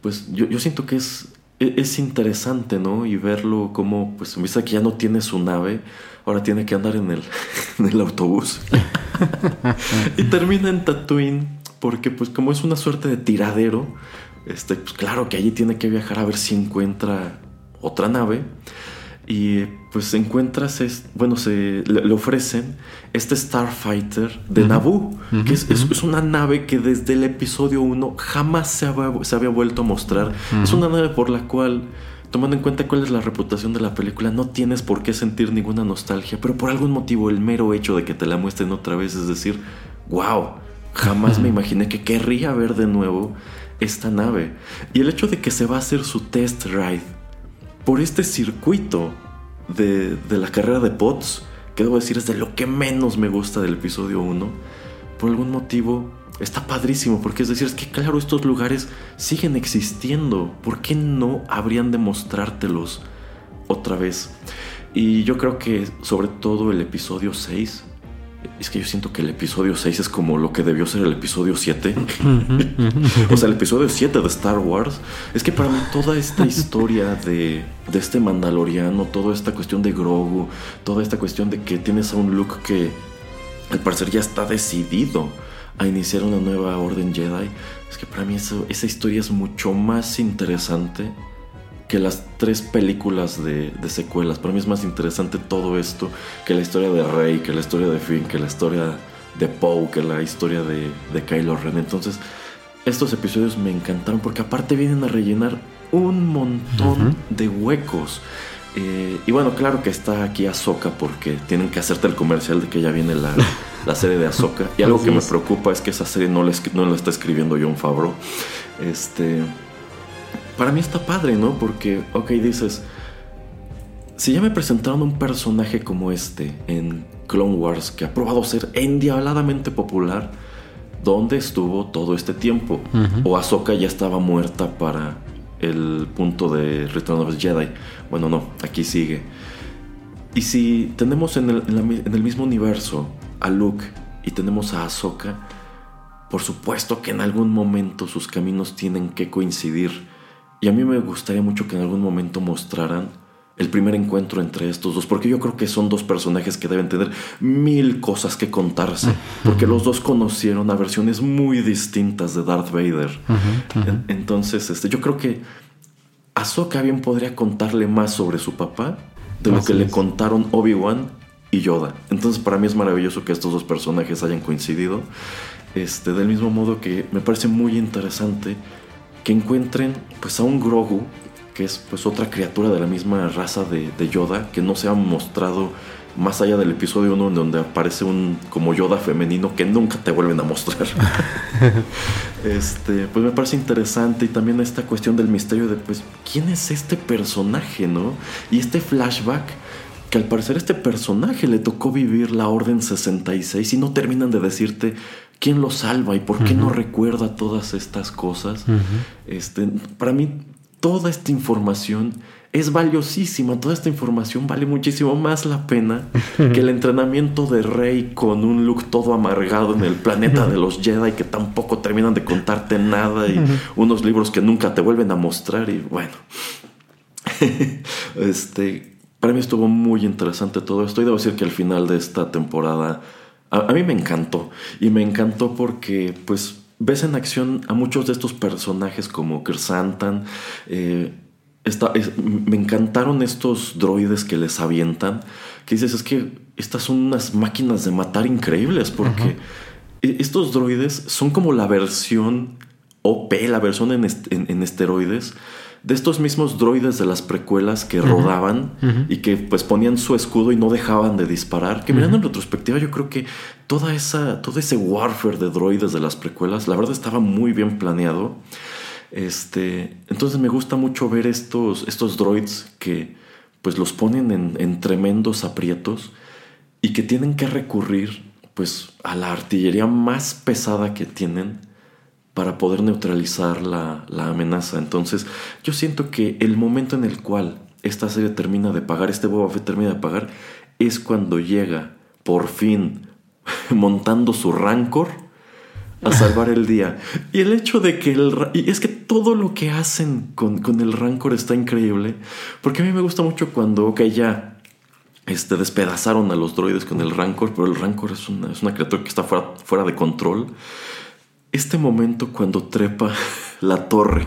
Pues yo, yo siento que es, e, es interesante, ¿no? Y verlo como, pues en vista que ya no tiene su nave, ahora tiene que andar en el, en el autobús. y termina en Tatooine, porque pues como es una suerte de tiradero, este, pues claro que allí tiene que viajar a ver si encuentra otra nave. Y pues encuentras, es, bueno, se le, ofrecen este Starfighter de Naboo, que es, es, una nave que desde el episodio 1 jamás se había, se había vuelto a mostrar. Es una nave por la cual, tomando en cuenta cuál es la reputación de la película, no tienes por qué sentir ninguna nostalgia, pero por algún motivo el mero hecho de que te la muestren otra vez es decir, wow, jamás me imaginé que querría ver de nuevo esta nave. Y el hecho de que se va a hacer su test ride por este circuito de, la carrera de Pots, que debo decir es de lo que menos me gusta del episodio 1, por algún motivo está padrísimo, porque es decir, es que claro, estos lugares siguen existiendo, ¿por qué no habrían de mostrártelos otra vez? Y yo creo que sobre todo el episodio 6 es que yo siento que el episodio 6 es como lo que debió ser el episodio 7. o sea, el episodio 7 de Star Wars. Es que para mí toda esta historia de, de este mandaloriano, toda esta cuestión de Grogu, toda esta cuestión de que tienes a un Luke que al parecer ya está decidido a iniciar una nueva orden Jedi. Es que para mí eso, esa historia es mucho más interesante que las tres películas de, secuelas. Para mí es más interesante todo esto que la historia de Rey, que la historia de Finn, que la historia de Poe, que la historia de, de Kylo Ren. Entonces, estos episodios me encantaron porque aparte vienen a rellenar un montón de huecos. Eh, y bueno, claro que está aquí Ahsoka porque tienen que hacerte el comercial de que ya viene la, la serie de Ahsoka. Y algo que me preocupa es que esa serie no la, no la está escribiendo John Favreau. Este para mí está padre, ¿no? Porque, ok, dices, si ya me presentaron un personaje como este en Clone Wars que ha probado ser endiabladamente popular, ¿dónde estuvo todo este tiempo? O Ahsoka ya estaba muerta para el punto de Return of the Jedi. Bueno, no, aquí sigue. Y si tenemos en el, en el mismo universo a Luke y tenemos a Ahsoka, por supuesto que en algún momento sus caminos tienen que coincidir y a mí me gustaría mucho que en algún momento mostraran el primer encuentro entre estos dos, porque yo creo que son dos personajes que deben tener mil cosas que contarse, porque los dos conocieron a versiones muy distintas de Darth Vader. Entonces, este, yo creo que Ahsoka bien podría contarle más sobre su papá de lo que le contaron Obi-Wan y Yoda. Entonces, para mí es maravilloso que estos dos personajes hayan coincidido. Este, del mismo modo que me parece muy interesante que encuentren pues a un Grogu, que es pues otra criatura de la misma raza de, Yoda, que no se ha mostrado más allá del episodio 1 donde aparece un como Yoda femenino que nunca te vuelven a mostrar. este, pues me parece interesante y también esta cuestión del misterio de pues quién es este personaje, ¿no? Y este flashback que al parecer este personaje le tocó vivir la Orden 66 y no terminan de decirte quién lo salva y por qué no recuerda todas estas cosas. este, para mí, toda esta información es valiosísima. Toda esta información vale muchísimo más la pena que el entrenamiento de Rey con un look todo amargado en el planeta de los Jedi que tampoco terminan de contarte nada y unos libros que nunca te vuelven a mostrar. Y bueno, este, para mí estuvo muy interesante todo esto y debo decir que al final de esta temporada a, mí me encantó. Y me encantó porque, pues, ves en acción a muchos de estos personajes como Kersantan. Eh, me encantaron estos droides que les avientan. Que dices, es que estas son unas máquinas de matar increíbles porque e, estos droides son como la versión OP, la versión en esteroides de estos mismos droides de las precuelas que rodaban y que pues ponían su escudo y no dejaban de disparar. Que mirando en retrospectiva yo creo que toda esa, todo ese warfare de droides de las precuelas, la verdad estaba muy bien planeado. Este, entonces me gusta mucho ver estos, estos droids que pues los ponen en, en tremendos aprietos y que tienen que recurrir pues a la artillería más pesada que tienen para poder neutralizar la, la amenaza. Entonces yo siento que el momento en el cual esta serie termina de pagar, este Boba Fett termina de pagar, es cuando llega por fin montando su rancor a salvar el día. Y el hecho de que el... Y es que todo lo que hacen con, con, el rancor está increíble, porque a mí me gusta mucho cuando, ok, ya este, despedazaron a los droides con el rancor, pero el rancor es una, es una criatura que está fuera, fuera de control. Este momento cuando trepa la torre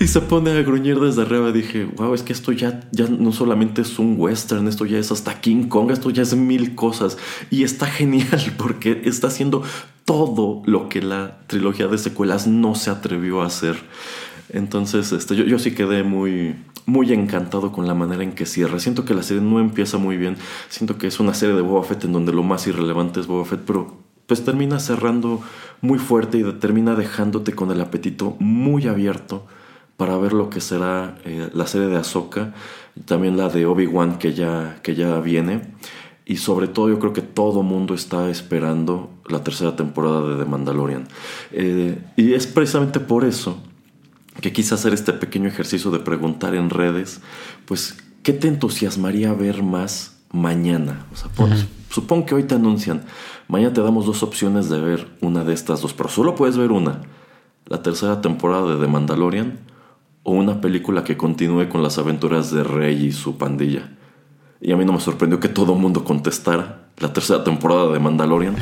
y se pone a gruñir desde arriba. Dije, wow, es que esto ya, ya no solamente es un western, esto ya es hasta King Kong, esto ya es mil cosas. Y está genial porque está haciendo todo lo que la trilogía de secuelas no se atrevió a hacer. Entonces, este, yo, yo sí quedé muy, muy encantado con la manera en que cierra. Siento que la serie no empieza muy bien. Siento que es una serie de Boba Fett en donde lo más irrelevante es Boba Fett, pero pues termina cerrando muy fuerte y termina dejándote con el apetito muy abierto para ver lo que será eh, la serie de Ahsoka, también la de Obi-Wan que ya, que ya viene. Y sobre todo yo creo que todo mundo está esperando la tercera temporada de The Mandalorian. Eh, y es precisamente por eso que quise hacer este pequeño ejercicio de preguntar en redes, pues, ¿qué te entusiasmaría ver más mañana? O sea, Supongo que hoy te anuncian, mañana te damos dos opciones de ver una de estas dos, pero solo puedes ver una, la tercera temporada de The Mandalorian o una película que continúe con las aventuras de Rey y su pandilla. Y a mí no me sorprendió que todo el mundo contestara la tercera temporada de Mandalorian,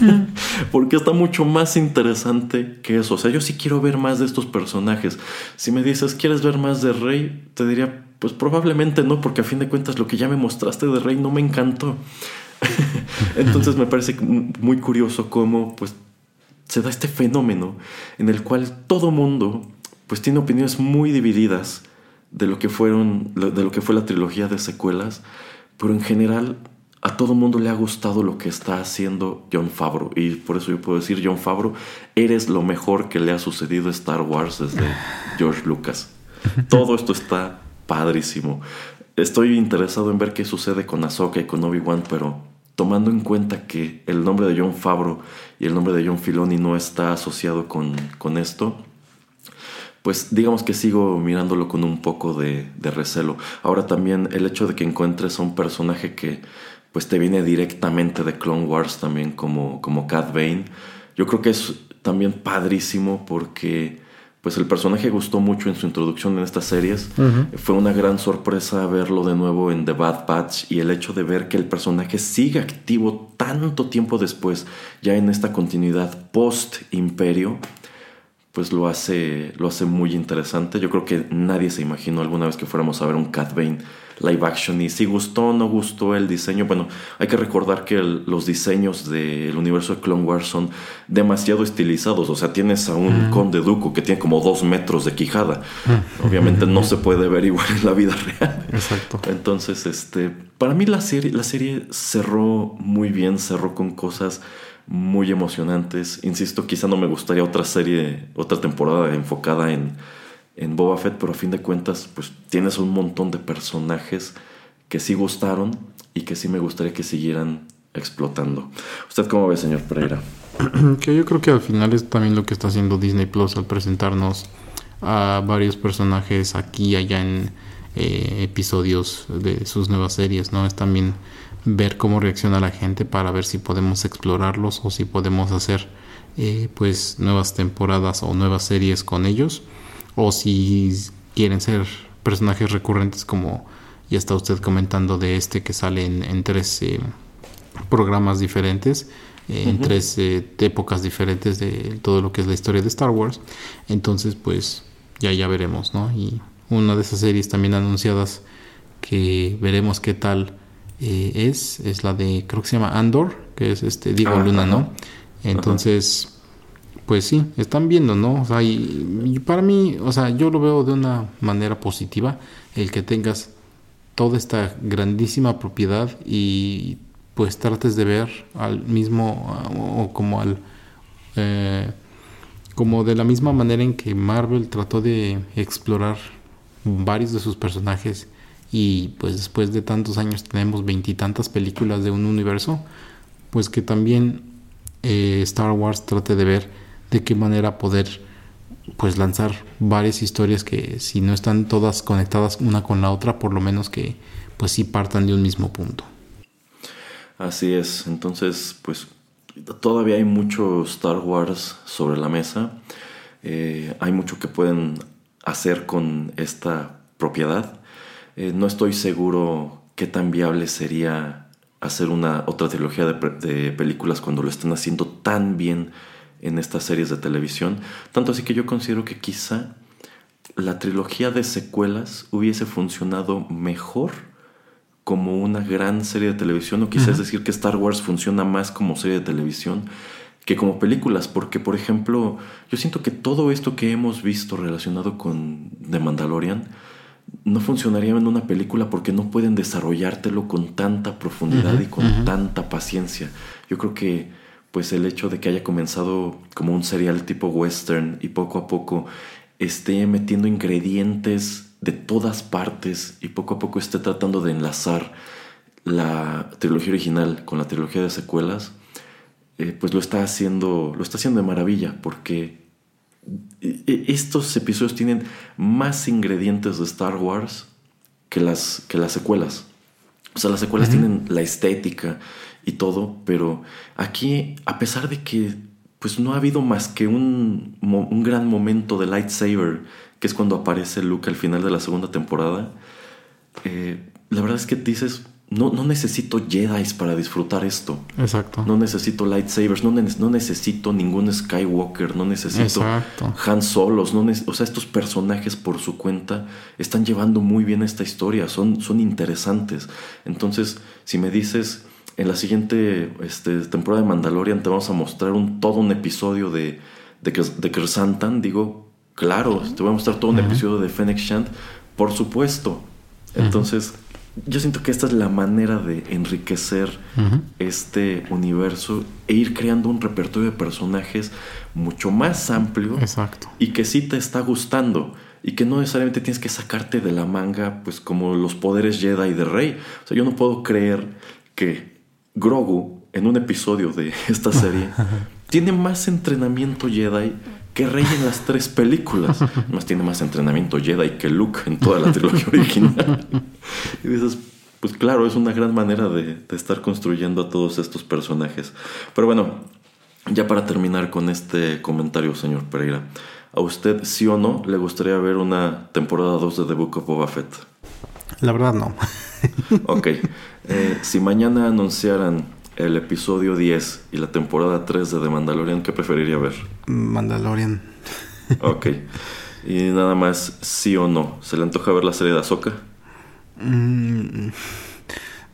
porque está mucho más interesante que eso. O sea, yo sí quiero ver más de estos personajes. Si me dices, ¿quieres ver más de Rey? Te diría, pues probablemente no, porque a fin de cuentas lo que ya me mostraste de Rey no me encantó. Entonces me parece muy curioso cómo pues, se da este fenómeno en el cual todo mundo pues, tiene opiniones muy divididas de lo, que fueron, de lo que fue la trilogía de secuelas, pero en general a todo mundo le ha gustado lo que está haciendo John Favreau. Y por eso yo puedo decir, John Favreau, eres lo mejor que le ha sucedido a Star Wars desde George Lucas. Todo esto está padrísimo. Estoy interesado en ver qué sucede con Ahsoka y con Obi-Wan, pero tomando en cuenta que el nombre de John Favreau y el nombre de John Filoni no está asociado con, con esto, pues digamos que sigo mirándolo con un poco de, de, recelo. Ahora también el hecho de que encuentres a un personaje que pues te viene directamente de Clone Wars también como, como Cat Bane, yo creo que es también padrísimo porque pues el personaje gustó mucho en su introducción en estas series. Fue una gran sorpresa verlo de nuevo en The Bad Batch y el hecho de ver que el personaje sigue activo tanto tiempo después, ya en esta continuidad post-imperio, pues lo hace, lo hace muy interesante. Yo creo que nadie se imaginó alguna vez que fuéramos a ver un Cat Bane live action y si gustó o no gustó el diseño, bueno, hay que recordar que los diseños del universo de Clone Wars son demasiado estilizados, o sea, tienes a un conde duco que tiene como dos metros de quijada, obviamente no se puede ver igual en la vida real. Exacto. Entonces, este, para mí la serie, la serie cerró muy bien, cerró con cosas muy emocionantes. Insisto, quizá no me gustaría otra serie, otra temporada enfocada en en Boba Fett, pero a fin de cuentas, pues tienes un montón de personajes que sí gustaron y que sí me gustaría que siguieran explotando. ¿Usted cómo ve, señor Pereira? Que yo creo que al final es también lo que está haciendo Disney Plus al presentarnos a varios personajes aquí y allá en eh, episodios de sus nuevas series, ¿no? Es también ver cómo reacciona la gente para ver si podemos explorarlos o si podemos hacer eh, pues nuevas temporadas o nuevas series con ellos o si quieren ser personajes recurrentes como ya está usted comentando de este que sale en, tres eh, programas diferentes, eh, en tres eh, épocas diferentes de todo lo que es la historia de Star Wars. Entonces, pues ya ya veremos, ¿no? Y una de esas series también anunciadas que veremos qué tal es, es la de, creo que se llama Andor, que es este, Diego ah, Luna, ¿no? Entonces pues sí, están viendo, ¿no? O sea, para mí, o sea, yo lo veo de una manera positiva, el que tengas toda esta grandísima propiedad y pues trates de ver al mismo, o como al, eh, como de la misma manera en que Marvel trató de explorar varios de sus personajes y pues después de tantos años tenemos veintitantas películas de un universo, pues que también eh, Star Wars trate de ver de qué manera poder pues lanzar varias historias que si no están todas conectadas una con la otra, por lo menos que pues sí partan de un mismo punto. Así es, entonces pues todavía hay mucho Star Wars sobre la mesa, eh, hay mucho que pueden hacer con esta propiedad. Eh, no estoy seguro qué tan viable sería hacer una otra trilogía de, de películas cuando lo están haciendo tan bien en estas series de televisión. Tanto así que yo considero que quizá la trilogía de secuelas hubiese funcionado mejor como una gran serie de televisión, o quizás decir que Star Wars funciona más como serie de televisión que como películas, porque por ejemplo, yo siento que todo esto que hemos visto relacionado con The Mandalorian no funcionaría en una película porque no pueden desarrollártelo con tanta profundidad y con tanta paciencia. Yo creo que pues el hecho de que haya comenzado como un serial tipo western y poco a poco esté metiendo ingredientes de todas partes y poco a poco esté tratando de enlazar la trilogía original con la trilogía de secuelas, eh, pues lo está haciendo, lo está haciendo de maravilla porque eh, eh, estos episodios tienen más ingredientes de Star Wars que las, que las secuelas. O sea, las secuelas tienen la estética y todo, pero aquí, a pesar de que pues no ha habido más que un, un gran momento de lightsaber, que es cuando aparece Luke al final de la segunda temporada, eh, la verdad es que dices, no, no necesito Jedi para disfrutar esto. Exacto. No necesito lightsabers, no, no necesito ningún Skywalker, no necesito Han Solos, no o sea, estos personajes por su cuenta están llevando muy bien esta historia, son, son interesantes. Entonces, si me dices, en la siguiente este, temporada de Mandalorian te vamos a mostrar un, todo un episodio de, de, de Kersantan. Digo, claro, te voy a mostrar todo un episodio de Fennec Shand, por supuesto. Entonces, yo siento que esta es la manera de enriquecer este universo e ir creando un repertorio de personajes mucho más amplio Exacto. y que sí te está gustando y que no necesariamente tienes que sacarte de la manga pues como los poderes Jedi de Rey. O sea, yo no puedo creer que Grogu, en un episodio de esta serie, tiene más entrenamiento Jedi que Rey en las tres películas. Más tiene más entrenamiento Jedi que Luke en toda la trilogía original. y dices, pues claro, es una gran manera de, de, estar construyendo a todos estos personajes. Pero bueno, ya para terminar con este comentario, señor Pereira, ¿a usted sí o no le gustaría ver una temporada 2 de The Book of Boba Fett? La verdad no. ok. Eh, si mañana anunciaran el episodio 10 y la temporada 3 de The Mandalorian, ¿qué preferiría ver? Mandalorian. ok. Y nada más, sí o no. ¿Se le antoja ver la serie de Ahsoka? Mm,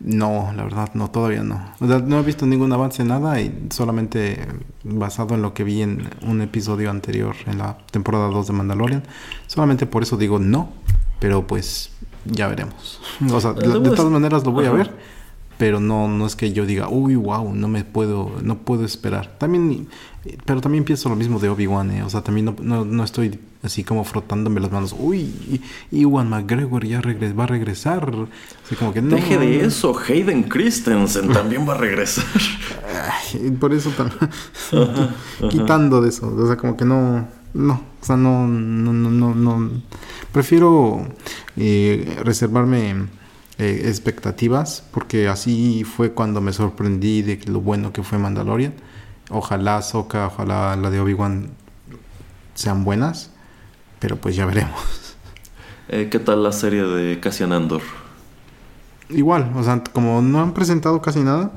no, la verdad, no, todavía no. no he visto ningún avance, nada, y solamente basado en lo que vi en un episodio anterior, en la temporada 2 de Mandalorian. Solamente por eso digo no, pero pues ya veremos. O sea, de, todas maneras lo voy a ver, pero no, no es que yo diga, uy, wow, no me puedo, no puedo esperar. También, pero también pienso lo mismo de Obi-Wan, ¿eh? o sea, también no, no, estoy así como frotándome las manos, uy, Iwan McGregor ya va a regresar. Así como que no. Deje de eso, Hayden Christensen también va a regresar. por eso también, quitando de eso, o sea, como que no, no, o sea, no, no, no, no, prefiero eh, reservarme eh, expectativas porque así fue cuando me sorprendí de lo bueno que fue Mandalorian. Ojalá Soka, ojalá la de Obi-Wan sean buenas, pero pues ya veremos. Eh, ¿Qué tal la serie de Cassian Andor? Igual, o sea, como no han presentado casi nada,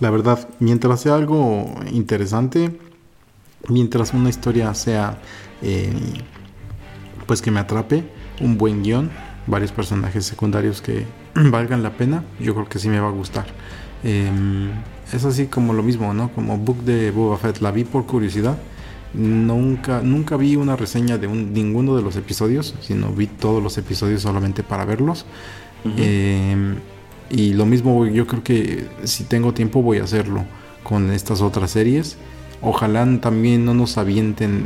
la verdad, mientras sea algo interesante, mientras una historia sea, eh, pues que me atrape, un buen guion, varios personajes secundarios que valgan la pena, yo creo que sí me va a gustar. Em, es así como lo mismo, ¿no? Como Book de Boba Fett, la vi por curiosidad. Nunca, nunca vi una reseña de un, ninguno de los episodios, sino vi todos los episodios solamente para verlos. Em, y lo mismo, yo creo que si tengo tiempo voy a hacerlo con estas otras series. Ojalá también no nos avienten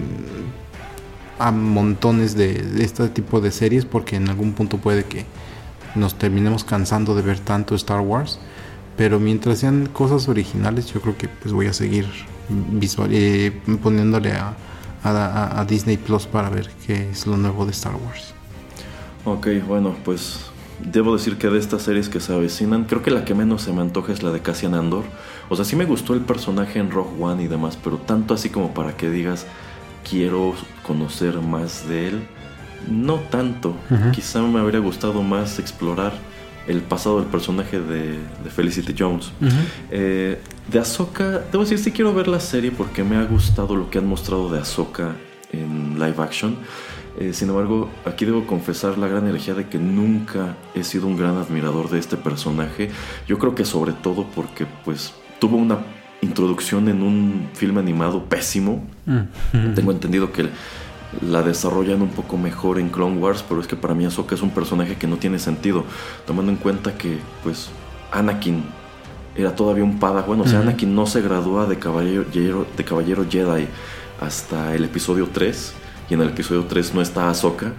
a montones de, este tipo de series porque en algún punto puede que nos terminemos cansando de ver tanto Star Wars. pero mientras sean cosas originales, yo creo que pues voy a seguir visual, eh, poniéndole a, Disney Plus para ver qué es lo nuevo de Star Wars. Ok, bueno, pues debo decir que de estas series que se avecinan, creo que la que menos se me antoja es la de Cassian Andor. O sea, sí me gustó el personaje en Rogue One y demás, pero tanto así como para que digas, quiero conocer más de él, no tanto. Quizá me habría gustado más explorar el pasado del personaje de, Felicity Jones. Eh, de Ahsoka, debo decir, sí quiero ver la serie porque me ha gustado lo que han mostrado de Ahsoka en live action. Eh, sin embargo, aquí debo confesar la gran energía de que nunca he sido un gran admirador de este personaje. Yo creo que sobre todo porque pues tuvo una introducción en un filme animado pésimo. Mm. Tengo entendido que la desarrollan un poco mejor en Clone Wars, pero es que para mí Ahsoka es un personaje que no tiene sentido, tomando en cuenta que pues Anakin era todavía un padawan, o sea, Anakin no se gradúa de caballero, de caballero Jedi hasta el episodio 3 y en el episodio 3 no está Ahsoka.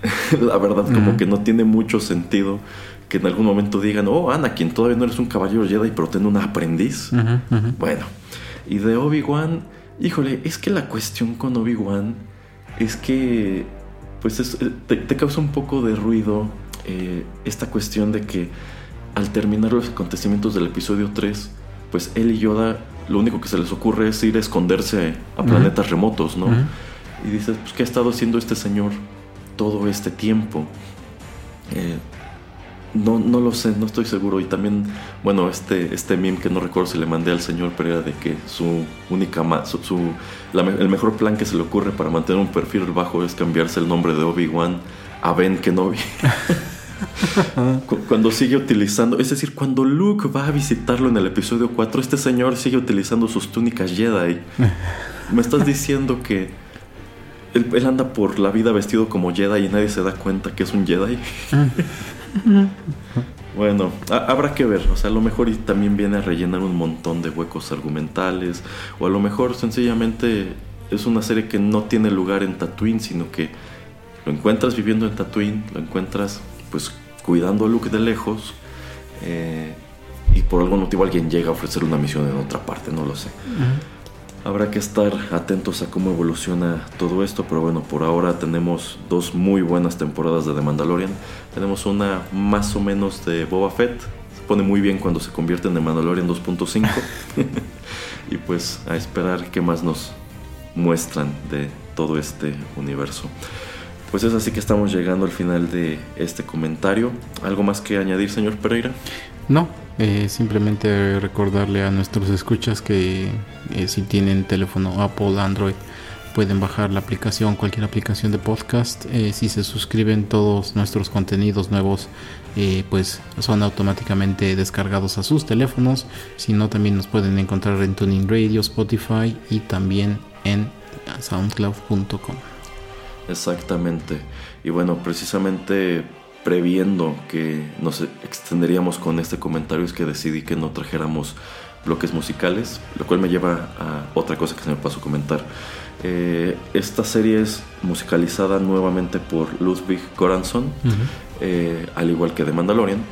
la verdad como que no tiene mucho sentido que en algún momento digan, oh, Anakin, todavía no eres un caballero Jedi, pero ten un aprendiz. Bueno, y de Obi-Wan, híjole, es que la cuestión con Obi-Wan es que, pues, eh, te, causa un poco de ruido eh, esta cuestión de que al terminar los acontecimientos del episodio 3, pues él y Yoda lo único que se les ocurre es ir a esconderse a planetas remotos, ¿no? Y dices, pues, ¿qué ha estado haciendo este señor todo este tiempo? Eh, no, no lo sé, no estoy seguro. Y también, bueno, este, este meme que no recuerdo si le mandé al señor Pereira de que su única, su, su el mejor plan que se le ocurre para mantener un perfil bajo es cambiarse el nombre de Obi-Wan a Ben Kenobi. cuando sigue utilizando, es decir, cuando Luke va a visitarlo en el episodio 4, este señor sigue utilizando sus túnicas Jedi. Me estás diciendo que él, él anda por la vida vestido como Jedi y nadie se da cuenta que es un Jedi. Bueno, habrá que ver, o sea, a lo mejor también viene a rellenar un montón de huecos argumentales, o a lo mejor sencillamente es una serie que no tiene lugar en Tatooine, sino que lo encuentras viviendo en Tatooine, lo encuentras pues cuidando a Luke de lejos, eh, y por algún motivo alguien llega a ofrecer una misión en otra parte, no lo sé. Habrá que estar atentos a cómo evoluciona todo esto, pero bueno, por ahora tenemos dos muy buenas temporadas de The Mandalorian. Tenemos una más o menos de Boba Fett, se pone muy bien cuando se convierte en The Mandalorian 2.5. y pues a esperar qué más nos muestran de todo este universo. Pues es así que estamos llegando al final de este comentario. ¿Algo más que añadir, señor Pereira? No, eh, simplemente recordarle a nuestros escuchas que eh, si tienen teléfono Apple, Android, pueden bajar la aplicación, cualquier aplicación de podcast. Eh, si se suscriben todos nuestros contenidos nuevos, pues son automáticamente descargados a sus teléfonos. Si no, también nos pueden encontrar en Tuning Radio, Spotify y también en soundcloud.com. Exactamente. Y bueno, precisamente previendo que nos extenderíamos con este comentario es que decidí que no trajéramos bloques musicales, lo cual me lleva a otra cosa que se me pasó a comentar. Eh, esta serie es musicalizada nuevamente por Ludwig Göransson, eh, al igual que The Mandalorian.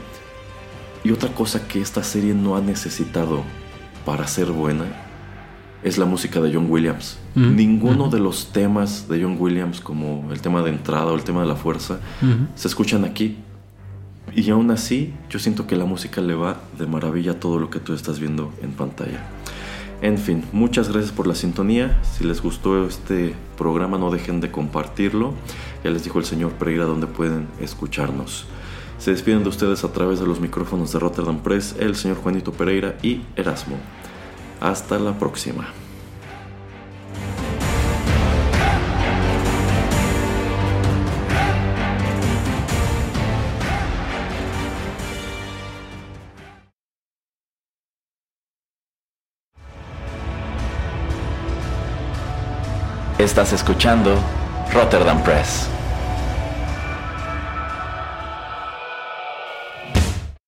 Y otra cosa que esta serie no ha necesitado para ser buena es la música de John Williams. Ninguno de los temas de John Williams, como el tema de entrada o el tema de la fuerza, se escuchan aquí. Y aún así, yo siento que la música le va de maravilla a todo lo que tú estás viendo en pantalla. En fin, muchas gracias por la sintonía. Si les gustó este programa, no dejen de compartirlo. Ya les dijo el señor Pereira donde pueden escucharnos. Se despiden de ustedes a través de los micrófonos de Rotterdam Press, el señor Juanito Pereira y Erasmo. Hasta la próxima. Estás escuchando Rotterdam Press.